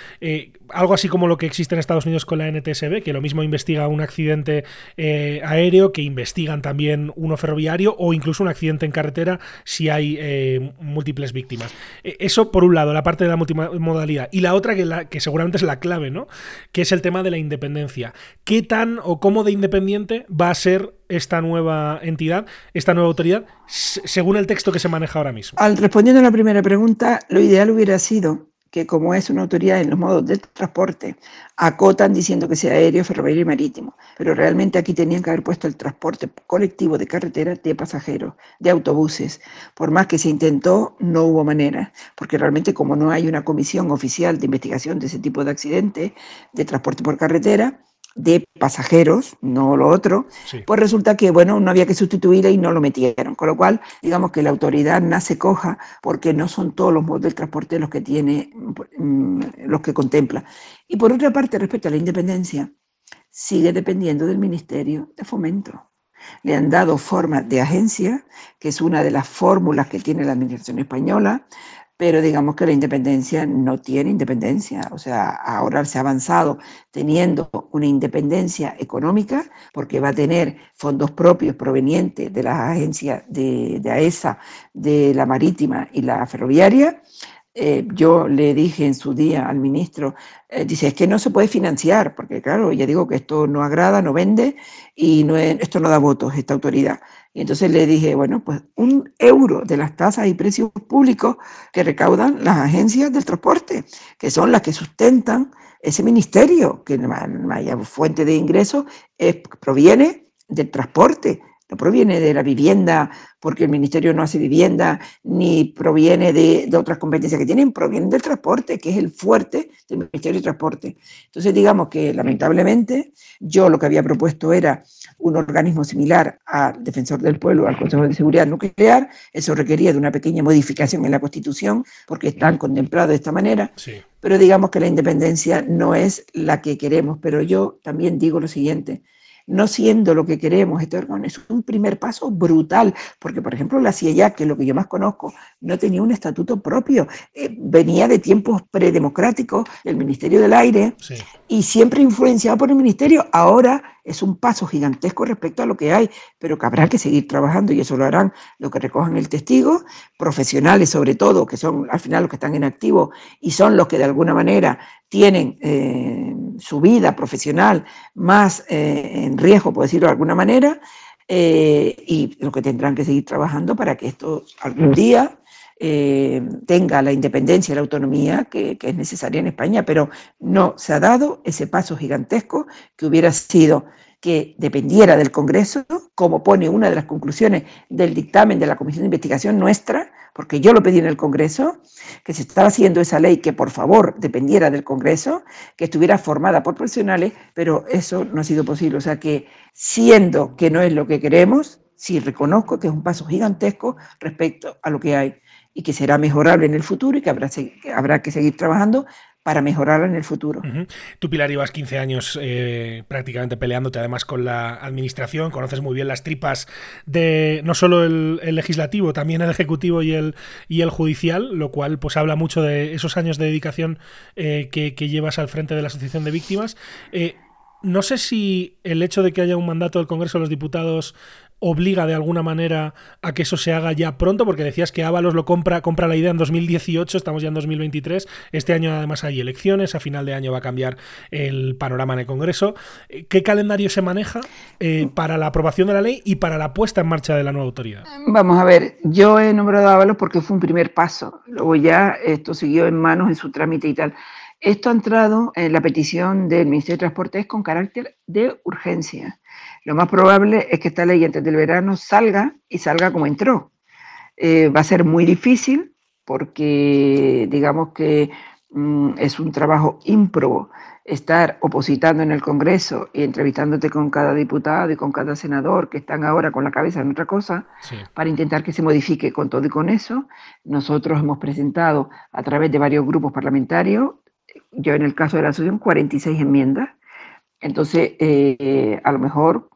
algo así como lo que existe en Estados Unidos con la NTSB, que lo mismo investiga un accidente eh, aéreo, que investigan también uno ferroviario o incluso un accidente en carretera si hay eh, múltiples víctimas. Eh, eso por un lado, la parte de la multimodalidad. Y la otra, que, la, que seguramente es la clave, ¿no? Que es el tema de la independencia. ¿Qué tan o cómo de independiente va a ser esta nueva entidad, esta nueva autoridad, según el texto que se maneja ahora mismo? Al respondiendo a la primera pregunta, lo ideal hubiera sido que como es una autoridad en los modos de transporte, acotan diciendo que sea aéreo, ferroviario y marítimo, pero realmente aquí tenían que haber puesto el transporte colectivo de carretera de pasajeros, de autobuses. Por más que se intentó, no hubo manera, porque realmente como no hay una comisión oficial de investigación de ese tipo de accidentes, de transporte por carretera, de pasajeros, no lo otro, pues resulta que, bueno, no había que sustituirla y no lo metieron. Con lo cual, digamos que la autoridad nace coja porque no son todos los modos del transporte los que tiene, mm, los que contempla. Y por otra parte, respecto a la independencia, sigue dependiendo del Ministerio de Fomento. Le han dado forma de agencia, que es una de las fórmulas que tiene la Administración española, pero digamos que la independencia no tiene independencia. O sea, ahora se ha avanzado teniendo una independencia económica, porque va a tener fondos propios provenientes de las agencias de, de AESA, de la marítima y la ferroviaria, eh, yo le dije en su día al ministro, eh, dice, es que no se puede financiar, porque claro, ya digo que esto no agrada, no vende y no esto no da votos, esta autoridad. Y entonces le dije, bueno, pues un euro de las tasas y precios públicos que recaudan las agencias del transporte, que son las que sustentan ese ministerio, que vaya fuente de ingresos proviene del transporte no proviene de la vivienda porque el ministerio no hace vivienda, ni proviene de, otras competencias que tienen, proviene del transporte, que es el fuerte del Ministerio de Transporte. Entonces, digamos que lamentablemente yo lo que había propuesto era un organismo similar al Defensor del Pueblo, al Consejo de Seguridad Nuclear, eso requería de una pequeña modificación en la Constitución, porque están contemplados de esta manera, pero digamos que la independencia no es la que queremos, pero yo también digo lo siguiente, no siendo lo que queremos. Este órgano, es un primer paso brutal, porque por ejemplo la CIA, que es lo que yo más conozco, no tenía un estatuto propio, eh, venía de tiempos predemocráticos del Ministerio del Aire y siempre influenciado por el Ministerio, ahora es un paso gigantesco respecto a lo que hay, pero que habrá que seguir trabajando y eso lo harán los que recojan el testigo, profesionales sobre todo, que son al final los que están en activo y son los que de alguna manera tienen eh, su vida profesional más eh, en riesgo, por decirlo de alguna manera, eh, y los que tendrán que seguir trabajando para que esto algún día tenga la independencia y la autonomía que, que, es necesaria en España, pero no se ha dado ese paso gigantesco que hubiera sido que dependiera del Congreso, como pone una de las conclusiones del dictamen de la Comisión de Investigación nuestra, porque yo lo pedí en el Congreso, que se estaba haciendo esa ley que por favor dependiera del Congreso, que estuviera formada por profesionales, pero eso no ha sido posible. O sea que siendo que no es lo que queremos, sí reconozco que es un paso gigantesco respecto a lo que hay y que será mejorable en el futuro y que habrá, que habrá que seguir trabajando para mejorarla en el futuro. Tú, Pilar, llevas 15 años eh, prácticamente peleándote además con la administración, conoces muy bien las tripas de no solo el, legislativo, también el ejecutivo y el, y el judicial, lo cual pues habla mucho de esos años de dedicación eh, que, llevas al frente de la Asociación de Víctimas. Eh, no sé si el hecho de que haya un mandato del Congreso de los Diputados obliga de alguna manera a que eso se haga ya pronto, porque decías que Ábalos lo compra, compra la idea en 2018, estamos ya en 2023, este año además hay elecciones, a final de año va a cambiar el panorama en el Congreso. ¿Qué calendario se maneja eh, para la aprobación de la ley y para la puesta en marcha de la nueva autoridad? Vamos a ver, yo he nombrado a Ábalos porque fue un primer paso, luego ya esto siguió en manos en su trámite y tal. Esto ha entrado en la petición del Ministerio de Transportes con carácter de urgencia. Lo más probable es que esta ley antes del verano salga y salga como entró. Eh, va a ser muy difícil porque digamos que mm, es un trabajo ímprobo estar opositando en el Congreso y entrevistándote con cada diputado y con cada senador que están ahora con la cabeza en otra cosa para intentar que se modifique con todo y con eso. Nosotros hemos presentado a través de varios grupos parlamentarios, yo en el caso de la asociación, 46 enmiendas. Entonces, eh, a lo mejor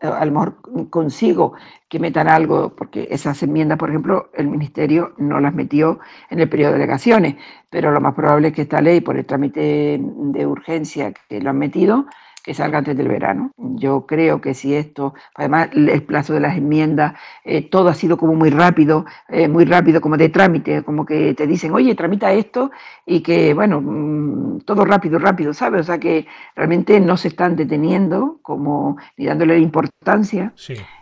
a lo mejor consigo que metan algo, porque esas enmiendas, por ejemplo, el Ministerio no las metió en el periodo de delegaciones, pero lo más probable es que esta ley, por el trámite de urgencia que lo han metido, que salga antes del verano. Yo creo que si esto, además el plazo de las enmiendas, eh, todo ha sido como muy rápido, eh, muy rápido, como de trámite, como que te dicen, oye, tramita esto y que, bueno, mm, todo rápido, rápido, ¿sabes? O sea que realmente no se están deteniendo como ni dándole la importancia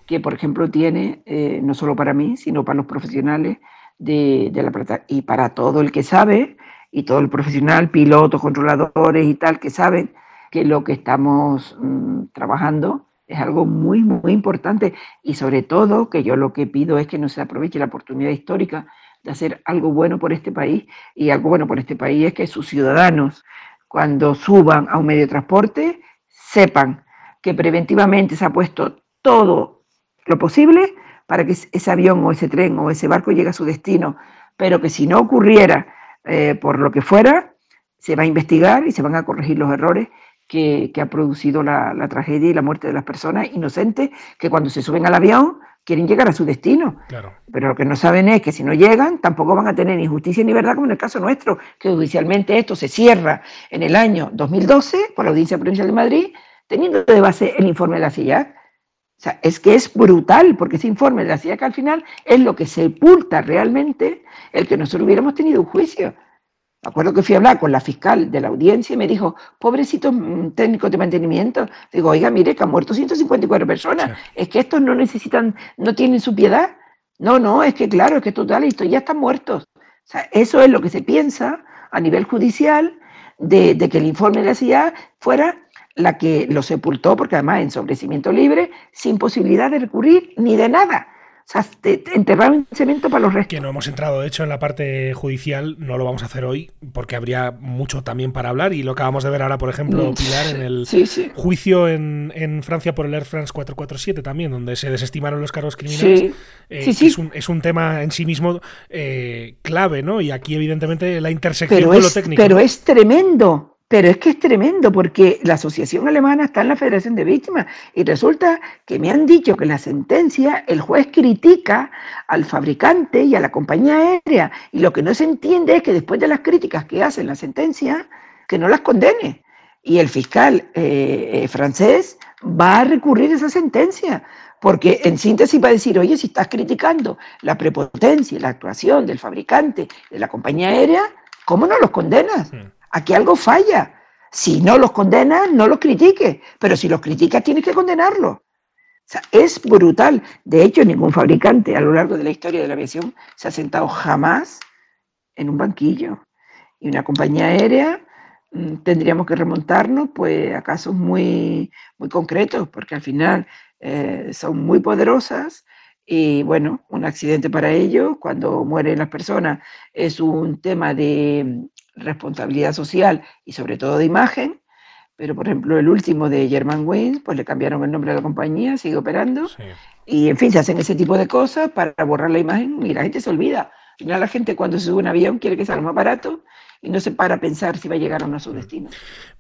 que, por ejemplo, tiene, eh, no solo para mí, sino para los profesionales de, de la plata y para todo el que sabe y todo el profesional, pilotos, controladores y tal, que saben que lo que estamos mm, trabajando es algo muy, muy importante y sobre todo que yo lo que pido es que no se aproveche la oportunidad histórica de hacer algo bueno por este país y algo bueno por este país es que sus ciudadanos cuando suban a un medio de transporte sepan que preventivamente se ha puesto todo lo posible para que ese avión o ese tren o ese barco llegue a su destino, pero que si no ocurriera eh, por lo que fuera, se va a investigar y se van a corregir los errores que, ha producido la, tragedia y la muerte de las personas inocentes que cuando se suben al avión quieren llegar a su destino. Pero lo que no saben es que si no llegan, tampoco van a tener ni justicia ni verdad, como en el caso nuestro, que judicialmente esto se cierra en el año 2012 por la Audiencia Provincial de Madrid, teniendo de base el informe de la CIA. O sea, es que es brutal, porque ese informe de la CIA que al final es lo que sepulta realmente el que nosotros hubiéramos tenido un juicio. Me acuerdo que fui a hablar con la fiscal de la audiencia y me dijo, pobrecito mm, técnico de mantenimiento. Digo, oiga, mire, que han muerto 154 personas. Es que estos no necesitan, no tienen su piedad. No, no, es que claro, es que total, estos ya están muertos. O sea, eso es lo que se piensa a nivel judicial de, que el informe de la CIA fuera la que lo sepultó, porque además en sobrecimiento libre, sin posibilidad de recurrir ni de nada. O sea, enterrar un cemento para los restos. Que no hemos entrado, de hecho, en la parte judicial, no lo vamos a hacer hoy, porque habría mucho también para hablar. Y lo acabamos de ver ahora, por ejemplo, mm. Pilar, en el juicio en, en, Francia por el Air France 447 también, donde se desestimaron los cargos criminales. Eh, es, un, es, un, tema en sí mismo eh, clave, ¿no? Y aquí, evidentemente, la intersección con lo técnico. Pero es tremendo. Pero es que es tremendo porque la Asociación Alemana está en la Federación de Víctimas y resulta que me han dicho que en la sentencia el juez critica al fabricante y a la compañía aérea y lo que no se entiende es que después de las críticas que hace en la sentencia, que no las condene. Y el fiscal eh, eh, francés va a recurrir a esa sentencia porque en síntesis va a decir, oye, si estás criticando la prepotencia y la actuación del fabricante de la compañía aérea, ¿cómo no los condenas? Aquí algo falla. Si no los condenas, no los critique, pero si los criticas, tienes que condenarlos. O sea, es brutal. De hecho, ningún fabricante a lo largo de la historia de la aviación se ha sentado jamás en un banquillo. Y una compañía aérea mm, tendríamos que remontarnos pues, a casos muy, muy concretos, porque al final eh, son muy poderosas y bueno, un accidente para ellos, cuando mueren las personas, es un tema de responsabilidad social y sobre todo de imagen, pero por ejemplo el último de German Wings, pues le cambiaron el nombre de la compañía, sigue operando, y en fin, se hacen ese tipo de cosas para borrar la imagen y la gente se olvida. Al final la gente cuando se sube a un avión quiere que sea más barato y no se para a pensar si va a llegar o no a su destino.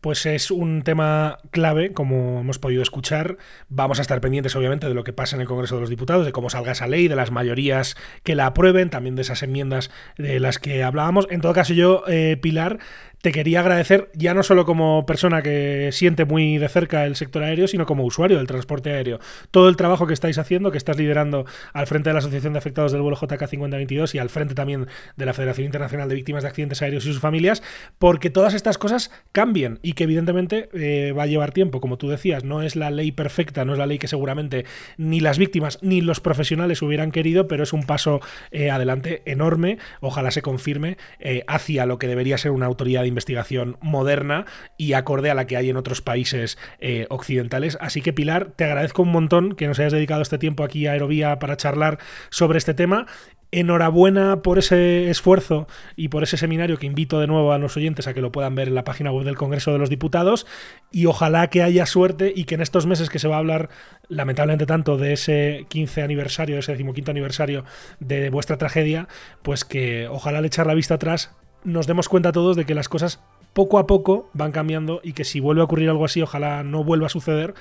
Pues es un tema clave, como hemos podido escuchar. Vamos a estar pendientes, obviamente, de lo que pasa en el Congreso de los Diputados, de cómo salga esa ley, de las mayorías que la aprueben, también de esas enmiendas de las que hablábamos. En todo caso, yo, eh, Pilar, te quería agradecer ya no solo como persona que siente muy de cerca el sector aéreo, sino como usuario del transporte aéreo. Todo el trabajo que estáis haciendo, que estás liderando al frente de la Asociación de Afectados del Vuelo JK 5022 y al frente también de la Federación Internacional de Víctimas de Accidentes Aéreos y sus familias, porque todas estas cosas cambien y que evidentemente eh, va a llevar tiempo. Como tú decías, no es la ley perfecta, no es la ley que seguramente ni las víctimas ni los profesionales hubieran querido, pero es un paso eh, adelante enorme. Ojalá se confirme eh, hacia lo que debería ser una autoridad de investigación moderna y acorde a la que hay en otros países eh, occidentales. Así que Pilar, te agradezco un montón que nos hayas dedicado este tiempo aquí a Aerovía para charlar sobre este tema Enhorabuena por ese esfuerzo y por ese seminario que invito de nuevo a los oyentes a que lo puedan ver en la página web del Congreso de los Diputados y ojalá que haya suerte y que en estos meses que se va a hablar lamentablemente tanto de ese 15 aniversario, ese 15 aniversario de vuestra tragedia, pues que ojalá al echar la vista atrás nos demos cuenta todos de que las cosas poco a poco van cambiando y que si vuelve a ocurrir algo así, ojalá no vuelva a suceder,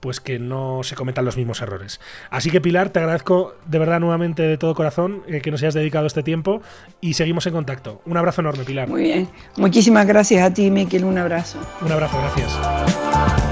pues que no se cometan los mismos errores. Así que Pilar, te agradezco de verdad nuevamente de todo corazón eh, que nos hayas dedicado este tiempo y seguimos en contacto. Un abrazo enorme, Pilar. Muy bien. Muchísimas gracias a ti, Miquel. Un abrazo. Un abrazo, gracias.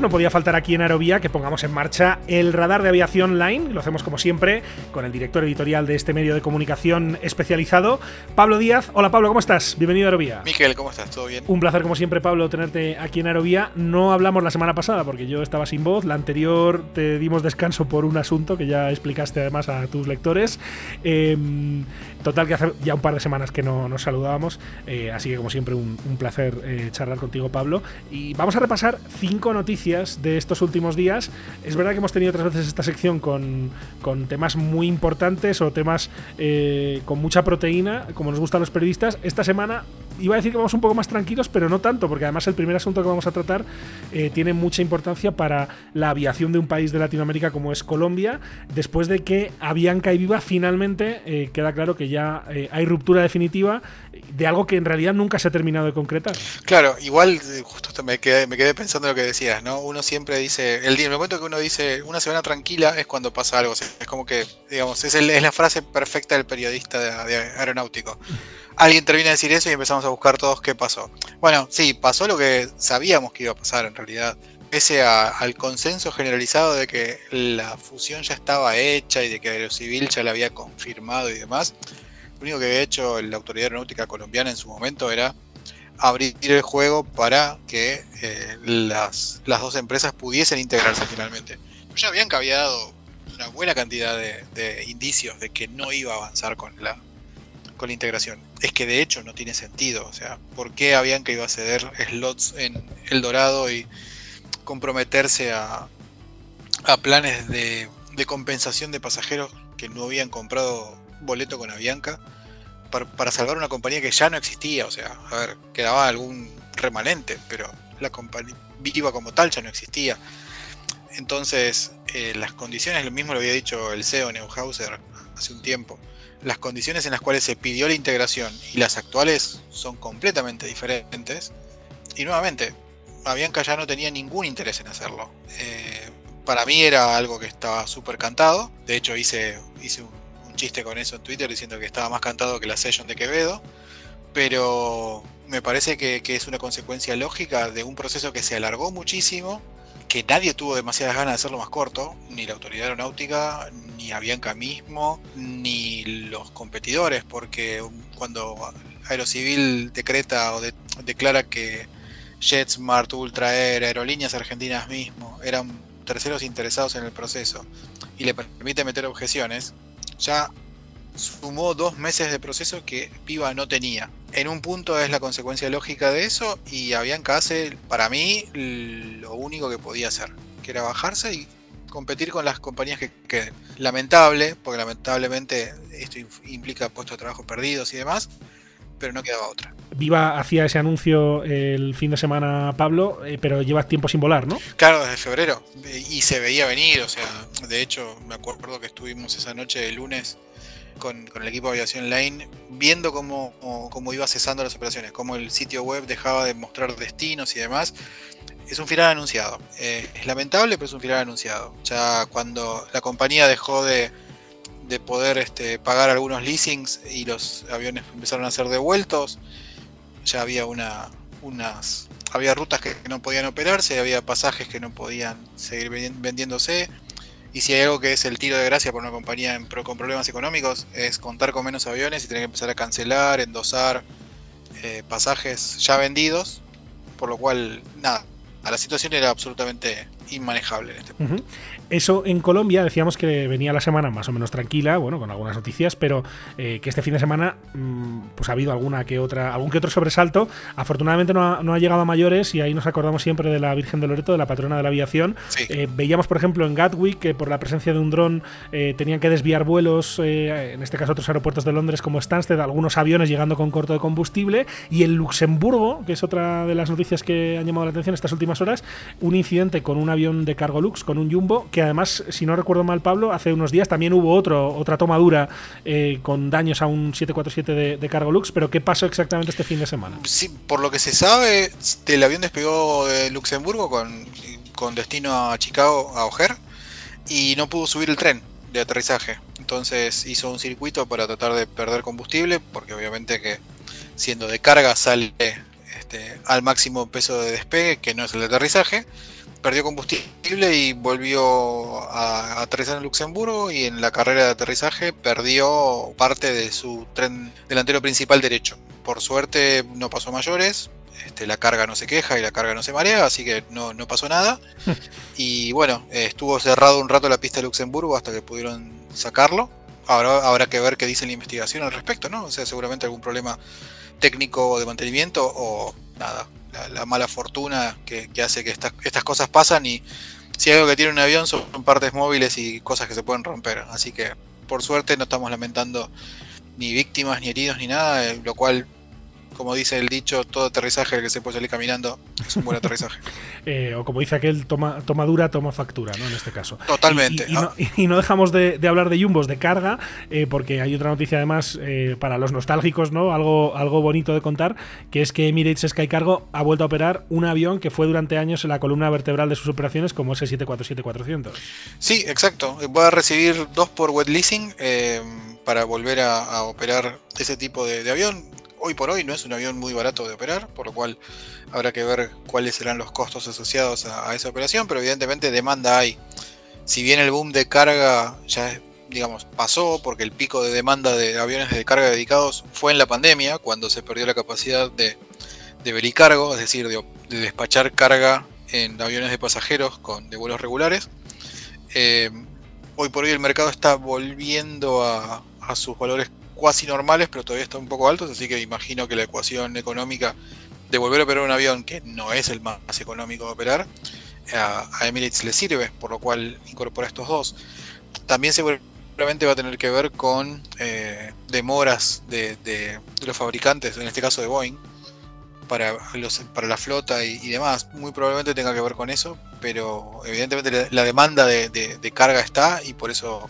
no podía faltar aquí en Aerovía que pongamos en marcha el radar de aviación line. Lo hacemos como siempre con el director editorial de este medio de comunicación especializado, Pablo Díaz. Hola Pablo, ¿cómo estás? Bienvenido a Aerovía. Miquel, ¿cómo estás? ¿Todo bien? Un placer como siempre Pablo tenerte aquí en Aerovía. No hablamos la semana pasada porque yo estaba sin voz. La anterior te dimos descanso por un asunto que ya explicaste además a tus lectores. Em, total que hace ya un par de semanas que no nos saludábamos. Eh, así que como siempre un, placer eh, charlar contigo Pablo. Y vamos a repasar cinco noticias de estos últimos días. Es verdad que hemos tenido otras veces esta sección con, con temas muy importantes o temas eh, con mucha proteína, como nos gustan los periodistas. Esta semana iba a decir que vamos un poco más tranquilos, pero no tanto, porque además el primer asunto que vamos a tratar eh, tiene mucha importancia para la aviación de un país de Latinoamérica como es Colombia, después de que Avianca y Viva finalmente eh, queda claro que ya hay ruptura definitiva de algo que en realidad nunca se ha terminado de concretar. Claro, igual justo me quedé, pensando en lo que decías, ¿no? Uno siempre dice, el, el momento que uno dice una semana tranquila es cuando pasa algo, es como que, digamos, es, la frase perfecta del periodista aeronáutico. Alguien termina de decir eso y empezamos a buscar todos qué pasó. Bueno, sí, pasó lo que sabíamos que iba a pasar en realidad. Pese al consenso generalizado de que la fusión ya estaba hecha y de que Aerocivil ya la había confirmado y demás, lo único que había hecho la autoridad aeronáutica colombiana en su momento era abrir el juego para que eh, las, dos empresas pudiesen integrarse finalmente. Ya habían había dado una buena cantidad de, indicios de que no iba a avanzar con la, con la integración. Es que de hecho no tiene sentido. O sea, ¿por qué habían que iba a ceder slots en El Dorado y comprometerse a, a planes de, compensación de pasajeros que no habían comprado boleto con Avianca? para, salvar una compañía que ya no existía. O sea, a ver, quedaba algún remanente, pero la compañía viva como tal ya no existía. Entonces, eh, las condiciones, lo mismo lo había dicho el CEO Neuhauser hace un tiempo, las condiciones en las cuales se pidió la integración y las actuales son completamente diferentes. Y nuevamente, Avianca ya no tenía ningún interés en hacerlo. Eh, para mí era algo que estaba súper cantado. De hecho, hice, hice un chiste con eso en Twitter diciendo que estaba más cantado que la session de Quevedo, pero me parece que, es una consecuencia lógica de un proceso que se alargó muchísimo, que nadie tuvo demasiadas ganas de hacerlo más corto, ni la autoridad aeronáutica, ni Avianca mismo, ni los competidores, porque cuando Aerocivil decreta o declara que JetSmart, Ultra Air, Aerolíneas Argentinas mismo eran terceros interesados en el proceso y le permite meter objeciones, ya sumó dos meses de proceso que Piva no tenía. En un punto es la consecuencia lógica de eso y Avianca hace, para mí, lo único que podía hacer, que era bajarse y competir con las compañías que queden. Lamentable, porque lamentablemente esto implica puestos de trabajo perdidos y demás, pero no quedaba otra. Viva hacía ese anuncio el fin de semana, Pablo, eh, pero llevas tiempo sin volar, ¿no? Claro, desde febrero. Y se veía venir, o sea, de hecho, me acuerdo que estuvimos esa noche de lunes con, el equipo de aviación line viendo cómo, cómo, iba cesando las operaciones, cómo el sitio web dejaba de mostrar destinos y demás. Es un final anunciado. Eh, es lamentable, pero es un final anunciado. Ya cuando la compañía dejó de de poder este, pagar algunos leasings y los aviones empezaron a ser devueltos. Ya había una, unas, había rutas que no podían operarse, había pasajes que no podían seguir vendiéndose. Y si hay algo que es el tiro de gracia por una compañía con problemas económicos, es contar con menos aviones y tener que empezar a cancelar, endosar eh, pasajes ya vendidos. Por lo cual, nada, la situación era absolutamente inmanejable en este punto. Eso en Colombia decíamos que venía la semana más o menos tranquila, bueno, con algunas noticias, pero eh, que este fin de semana mm, pues ha habido alguna que otra, algún que otro sobresalto. Afortunadamente no ha, no ha llegado a mayores y ahí nos acordamos siempre de la Virgen de Loreto, de la patrona de la aviación. Eh, veíamos, por ejemplo, en Gatwick que por la presencia de un dron eh, tenían que desviar vuelos, en este caso otros aeropuertos de Londres como Stansted, algunos aviones llegando con corto de combustible. Y en Luxemburgo, que es otra de las noticias que han llamado la atención estas últimas horas, un incidente con un avión de cargo Lux, con un Jumbo, que además, si no recuerdo mal, Pablo, hace unos días también hubo otro, otra tomadura eh, con daños a un 747 de, de cargo Lux, pero ¿qué pasó exactamente este fin de semana? Sí, por lo que se sabe, el avión despegó de Luxemburgo con, con destino a Chicago, a O'Hare, y no pudo subir el tren de aterrizaje. Entonces hizo un circuito para tratar de perder combustible, porque obviamente que siendo de carga sale este, al máximo peso de despegue, que no es el de aterrizaje. Perdió combustible y volvió a aterrizar en Luxemburgo y en la carrera de aterrizaje perdió parte de su tren delantero principal derecho. Por suerte no pasó mayores, este, la carga no se queja y la carga no se marea, así que no, no pasó nada. (laughs) y bueno, eh, estuvo cerrado un rato la pista de Luxemburgo hasta que pudieron sacarlo. Ahora habrá que ver qué dice la investigación al respecto, ¿no? O sea, seguramente algún problema técnico de mantenimiento o nada, la, mala fortuna que, hace que estas, estas cosas pasan y si hay algo que tiene un avión son partes móviles y cosas que se pueden romper. Así que por suerte no estamos lamentando ni víctimas, ni heridos, ni nada, eh, lo cual como dice el dicho, todo aterrizaje que se puede salir caminando es un buen aterrizaje. (laughs) Eh, o como dice aquel, toma, toma dura, toma factura, ¿no? En este caso. Totalmente. Y, no, dejamos de, hablar de jumbos de carga, eh, porque hay otra noticia además eh, para los nostálgicos, ¿no? Algo, algo bonito de contar, que es que Emirates Sky Cargo ha vuelto a operar un avión que fue durante años en la columna vertebral de sus operaciones, como ese 747-400. Sí, exacto. Va a recibir dos por wet leasing para volver a, operar ese tipo de avión hoy por hoy no es un avión muy barato de operar, por lo cual habrá que ver cuáles serán los costos asociados a, esa operación, pero evidentemente demanda hay. Si bien el boom de carga ya digamos, pasó porque el pico de demanda de aviones de carga dedicados fue en la pandemia, cuando se perdió la capacidad de, de vericargo, es decir, de, despachar carga en aviones de pasajeros con, de vuelos regulares. Eh, hoy por hoy el mercado está volviendo a, a sus valores cuasi normales, pero todavía están un poco altos, así que imagino que la ecuación económica de volver a operar un avión, que no es el más económico de operar, a, Emirates le sirve, por lo cual incorpora estos dos. También seguramente va a tener que ver con eh, demoras de, los fabricantes, en este caso de Boeing, para, los, para la flota y, demás. Muy probablemente tenga que ver con eso, pero evidentemente la, demanda de carga está y por eso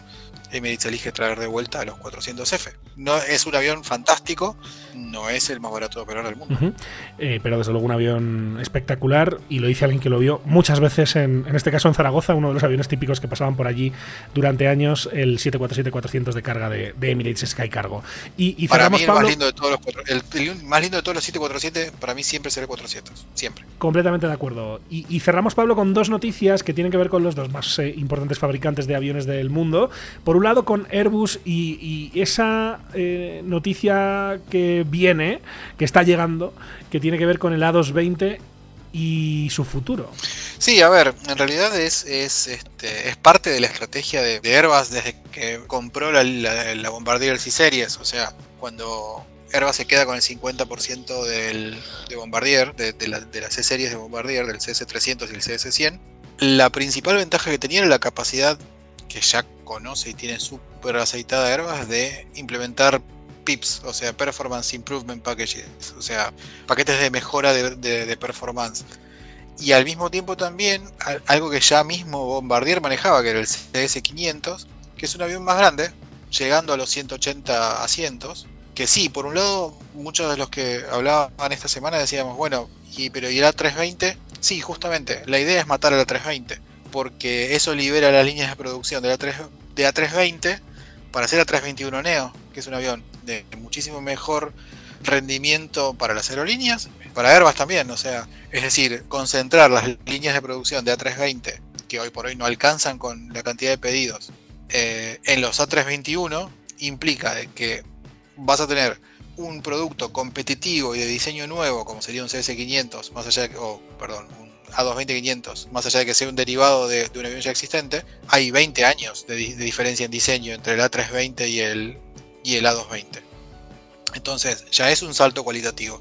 Emirates elige traer de vuelta a los 400F. No es un avión fantástico, no es el más barato de operar del mundo. Eh, pero desde luego un avión espectacular y lo dice alguien que lo vio muchas veces, en, en, este caso en Zaragoza, uno de los aviones típicos que pasaban por allí durante años, el 747-400 de carga de, Emirates Sky Cargo. Y, para mí el, más lindo de todos los, el, más lindo de todos los 747 para mí siempre será el 400, siempre. Completamente de acuerdo. Y, cerramos, Pablo, con dos noticias que tienen que ver con los dos más eh, importantes fabricantes de aviones del mundo. Por un lado, con Airbus y, esa eh, noticia que viene, que está llegando, que tiene que ver con el A220 y su futuro. Sí, a ver, en realidad es, es, este, es parte de la estrategia de, Airbus desde que compró la, Bombardier C-Series. O sea, cuando Airbus se queda con el 50% del, de Bombardier, de, de, la, de las C-Series de Bombardier, del CS300 y el CS100, la principal ventaja que tenía era la capacidad que ya conoce y tiene súper aceitada Airbus de implementar PIPs, o sea, Performance Improvement Packages, o sea, paquetes de mejora de, performance. Y al mismo tiempo también algo que ya mismo Bombardier manejaba, que era el CS500, que es un avión más grande, llegando a los 180 asientos, que sí, por un lado, muchos de los que hablaban esta semana decíamos, bueno, y, pero ¿y el A320? Sí, justamente, la idea es matar al A320, porque eso libera las líneas de producción de, la 3, de A320 para hacer A321 Neo, que es un avión de muchísimo mejor rendimiento para las aerolíneas, para Airbus también, o sea, es decir, concentrar las líneas de producción de A320, que hoy por hoy no alcanzan con la cantidad de pedidos, eh, en los A321, implica que vas a tener un producto competitivo y de diseño nuevo, como sería un CS500, más allá de oh, perdón, un A220-500, más allá de que sea un derivado de, un avión ya existente, hay 20 años de, diferencia en diseño entre el A320 y el, y el A220. Entonces, ya es un salto cualitativo.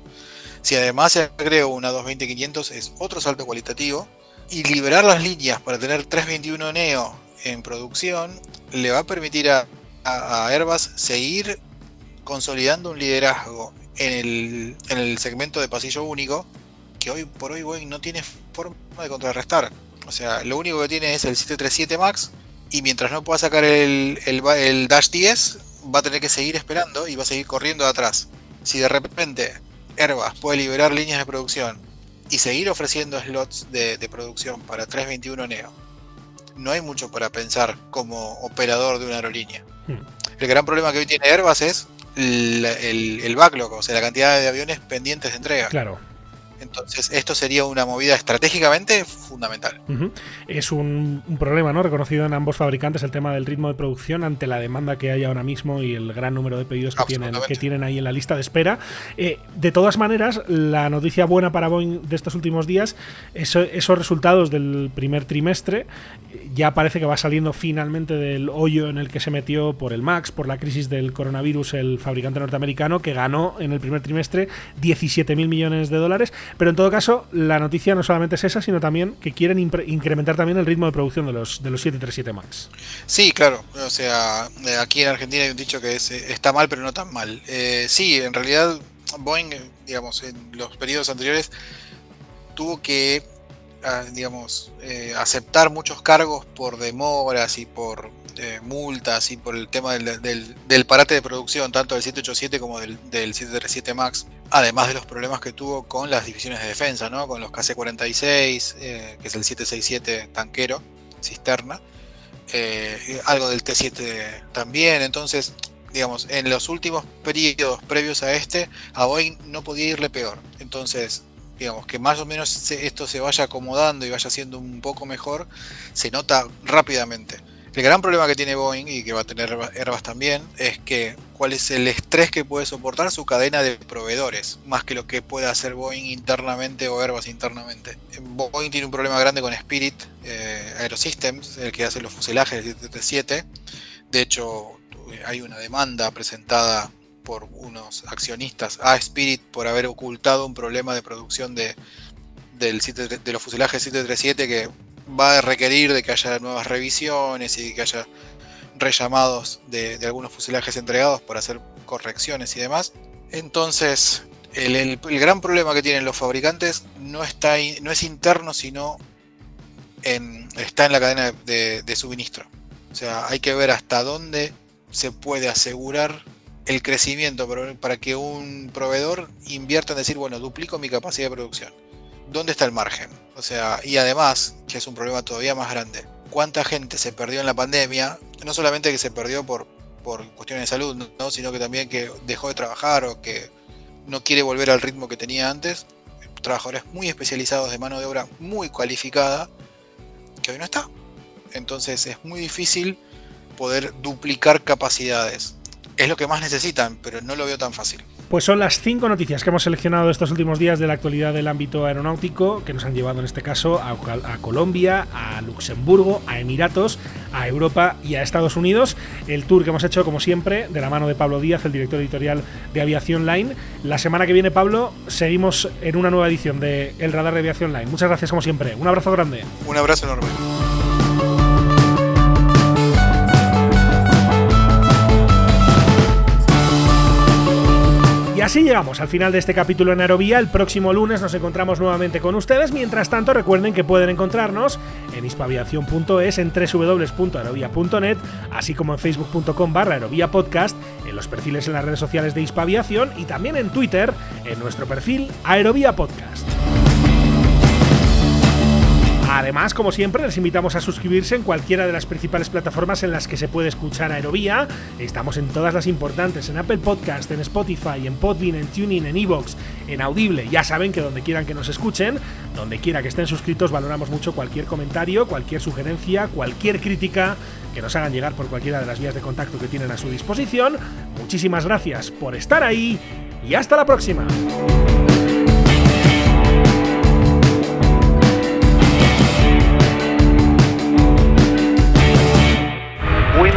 Si además se agrega un A220-500, es otro salto cualitativo. Y liberar las líneas para tener 321 Neo en producción le va a permitir a, a Airbus seguir consolidando un liderazgo en el, segmento de pasillo único que hoy por hoy Boeing no tiene forma de contrarrestar. O sea, lo único que tiene es el 737 MAX y mientras no pueda sacar el, el, Dash 10 va a tener que seguir esperando y va a seguir corriendo de atrás. Si de repente Airbus puede liberar líneas de producción y seguir ofreciendo slots de, producción para 321 Neo, no hay mucho para pensar como operador de una aerolínea. Hmm. El gran problema que hoy tiene Airbus es el, backlog, o sea, la cantidad de aviones pendientes de entrega. Claro. Entonces, esto sería una movida estratégicamente fundamental. Es un, problema, ¿no? Reconocido en ambos fabricantes el tema del ritmo de producción ante la demanda que hay ahora mismo y el gran número de pedidos que, tienen, que tienen ahí en la lista de espera. Eh, de todas maneras, la noticia buena para Boeing de estos últimos días, esos resultados del primer trimestre, ya parece que va saliendo finalmente del hoyo en el que se metió por el MAX, por la crisis del coronavirus, el fabricante norteamericano, que ganó en el primer trimestre 17 mil millones de dólares. Pero en todo caso, la noticia no solamente es esa, sino también que quieren incrementar también el ritmo de producción de los, de los 737 MAX. Sí, claro. O sea, eh, aquí en Argentina hay un dicho que es, eh, está mal, pero no tan mal. Eh, sí, en realidad Boeing, digamos, en los periodos anteriores tuvo que digamos, eh, aceptar muchos cargos por demoras y por eh, multas y por el tema del, parate de producción, tanto del 787 como del, 737 MAX, además de los problemas que tuvo con las divisiones de defensa, ¿no? con los KC-46, eh, que es el 767 tanquero, cisterna, algo del T-7 también, entonces digamos, en los últimos periodos previos a este, a Boeing no podía irle peor. Entonces, digamos, que más o menos esto se vaya acomodando y vaya siendo un poco mejor, se nota rápidamente. El gran problema que tiene Boeing y que va a tener Airbus también es que cuál es el estrés que puede soportar su cadena de proveedores, más que lo que puede hacer Boeing internamente o Airbus internamente. Boeing tiene un problema grande con Spirit eh, Aerosystems, el que hace los fuselajes del 737. De hecho, hay una demanda presentada por unos accionistas a Spirit por haber ocultado un problema de producción de, del de los fuselajes 737 que va a requerir de que haya nuevas revisiones y que haya rellamados de, algunos fuselajes entregados para hacer correcciones y demás. Entonces, el, gran problema que tienen los fabricantes no, está, no es interno, sino está en la cadena de, de suministro. O sea, hay que ver hasta dónde se puede asegurar el crecimiento para que un proveedor invierta en decir, bueno, duplico mi capacidad de producción. ¿Dónde está el margen? O sea, y además, que es un problema todavía más grande, ¿cuánta gente se perdió en la pandemia? No solamente que se perdió por, por cuestiones de salud, ¿no? sino que también que dejó de trabajar o que no quiere volver al ritmo que tenía antes. Trabajadores muy especializados de mano de obra muy cualificada, que hoy no está. Entonces es muy difícil poder duplicar capacidades es lo que más necesitan, pero no lo veo tan fácil. Pues son las cinco noticias que hemos seleccionado estos últimos días de la actualidad del ámbito aeronáutico, que nos han llevado en este caso a, Colombia, a Luxemburgo, a Emiratos, a Europa y a Estados Unidos. El tour que hemos hecho, como siempre, de la mano de Pablo Díaz, el director editorial de Aviación Line. La semana que viene, Pablo, seguimos en una nueva edición de El Radar de Aviación Line. Muchas gracias, como siempre. Un abrazo grande. Un abrazo enorme. Así llegamos al final de este capítulo en Aerovía. El próximo lunes nos encontramos nuevamente con ustedes. Mientras tanto, recuerden que pueden encontrarnos en hispaviación.es, en www.aerovía.net, así como en facebook.com barra aerovía podcast, en los perfiles en las redes sociales de Hispaviación y también en Twitter, en nuestro perfil Aerovía Podcast. Además, como siempre, les invitamos a suscribirse en cualquiera de las principales plataformas en las que se puede escuchar Aerovía. Estamos en todas las importantes, en Apple Podcast, en Spotify, en Podbean, en Tuning, en Evox, en Audible. Ya saben que donde quieran que nos escuchen, donde quiera que estén suscritos, valoramos mucho cualquier comentario, cualquier sugerencia, cualquier crítica que nos hagan llegar por cualquiera de las vías de contacto que tienen a su disposición. Muchísimas gracias por estar ahí y hasta la próxima.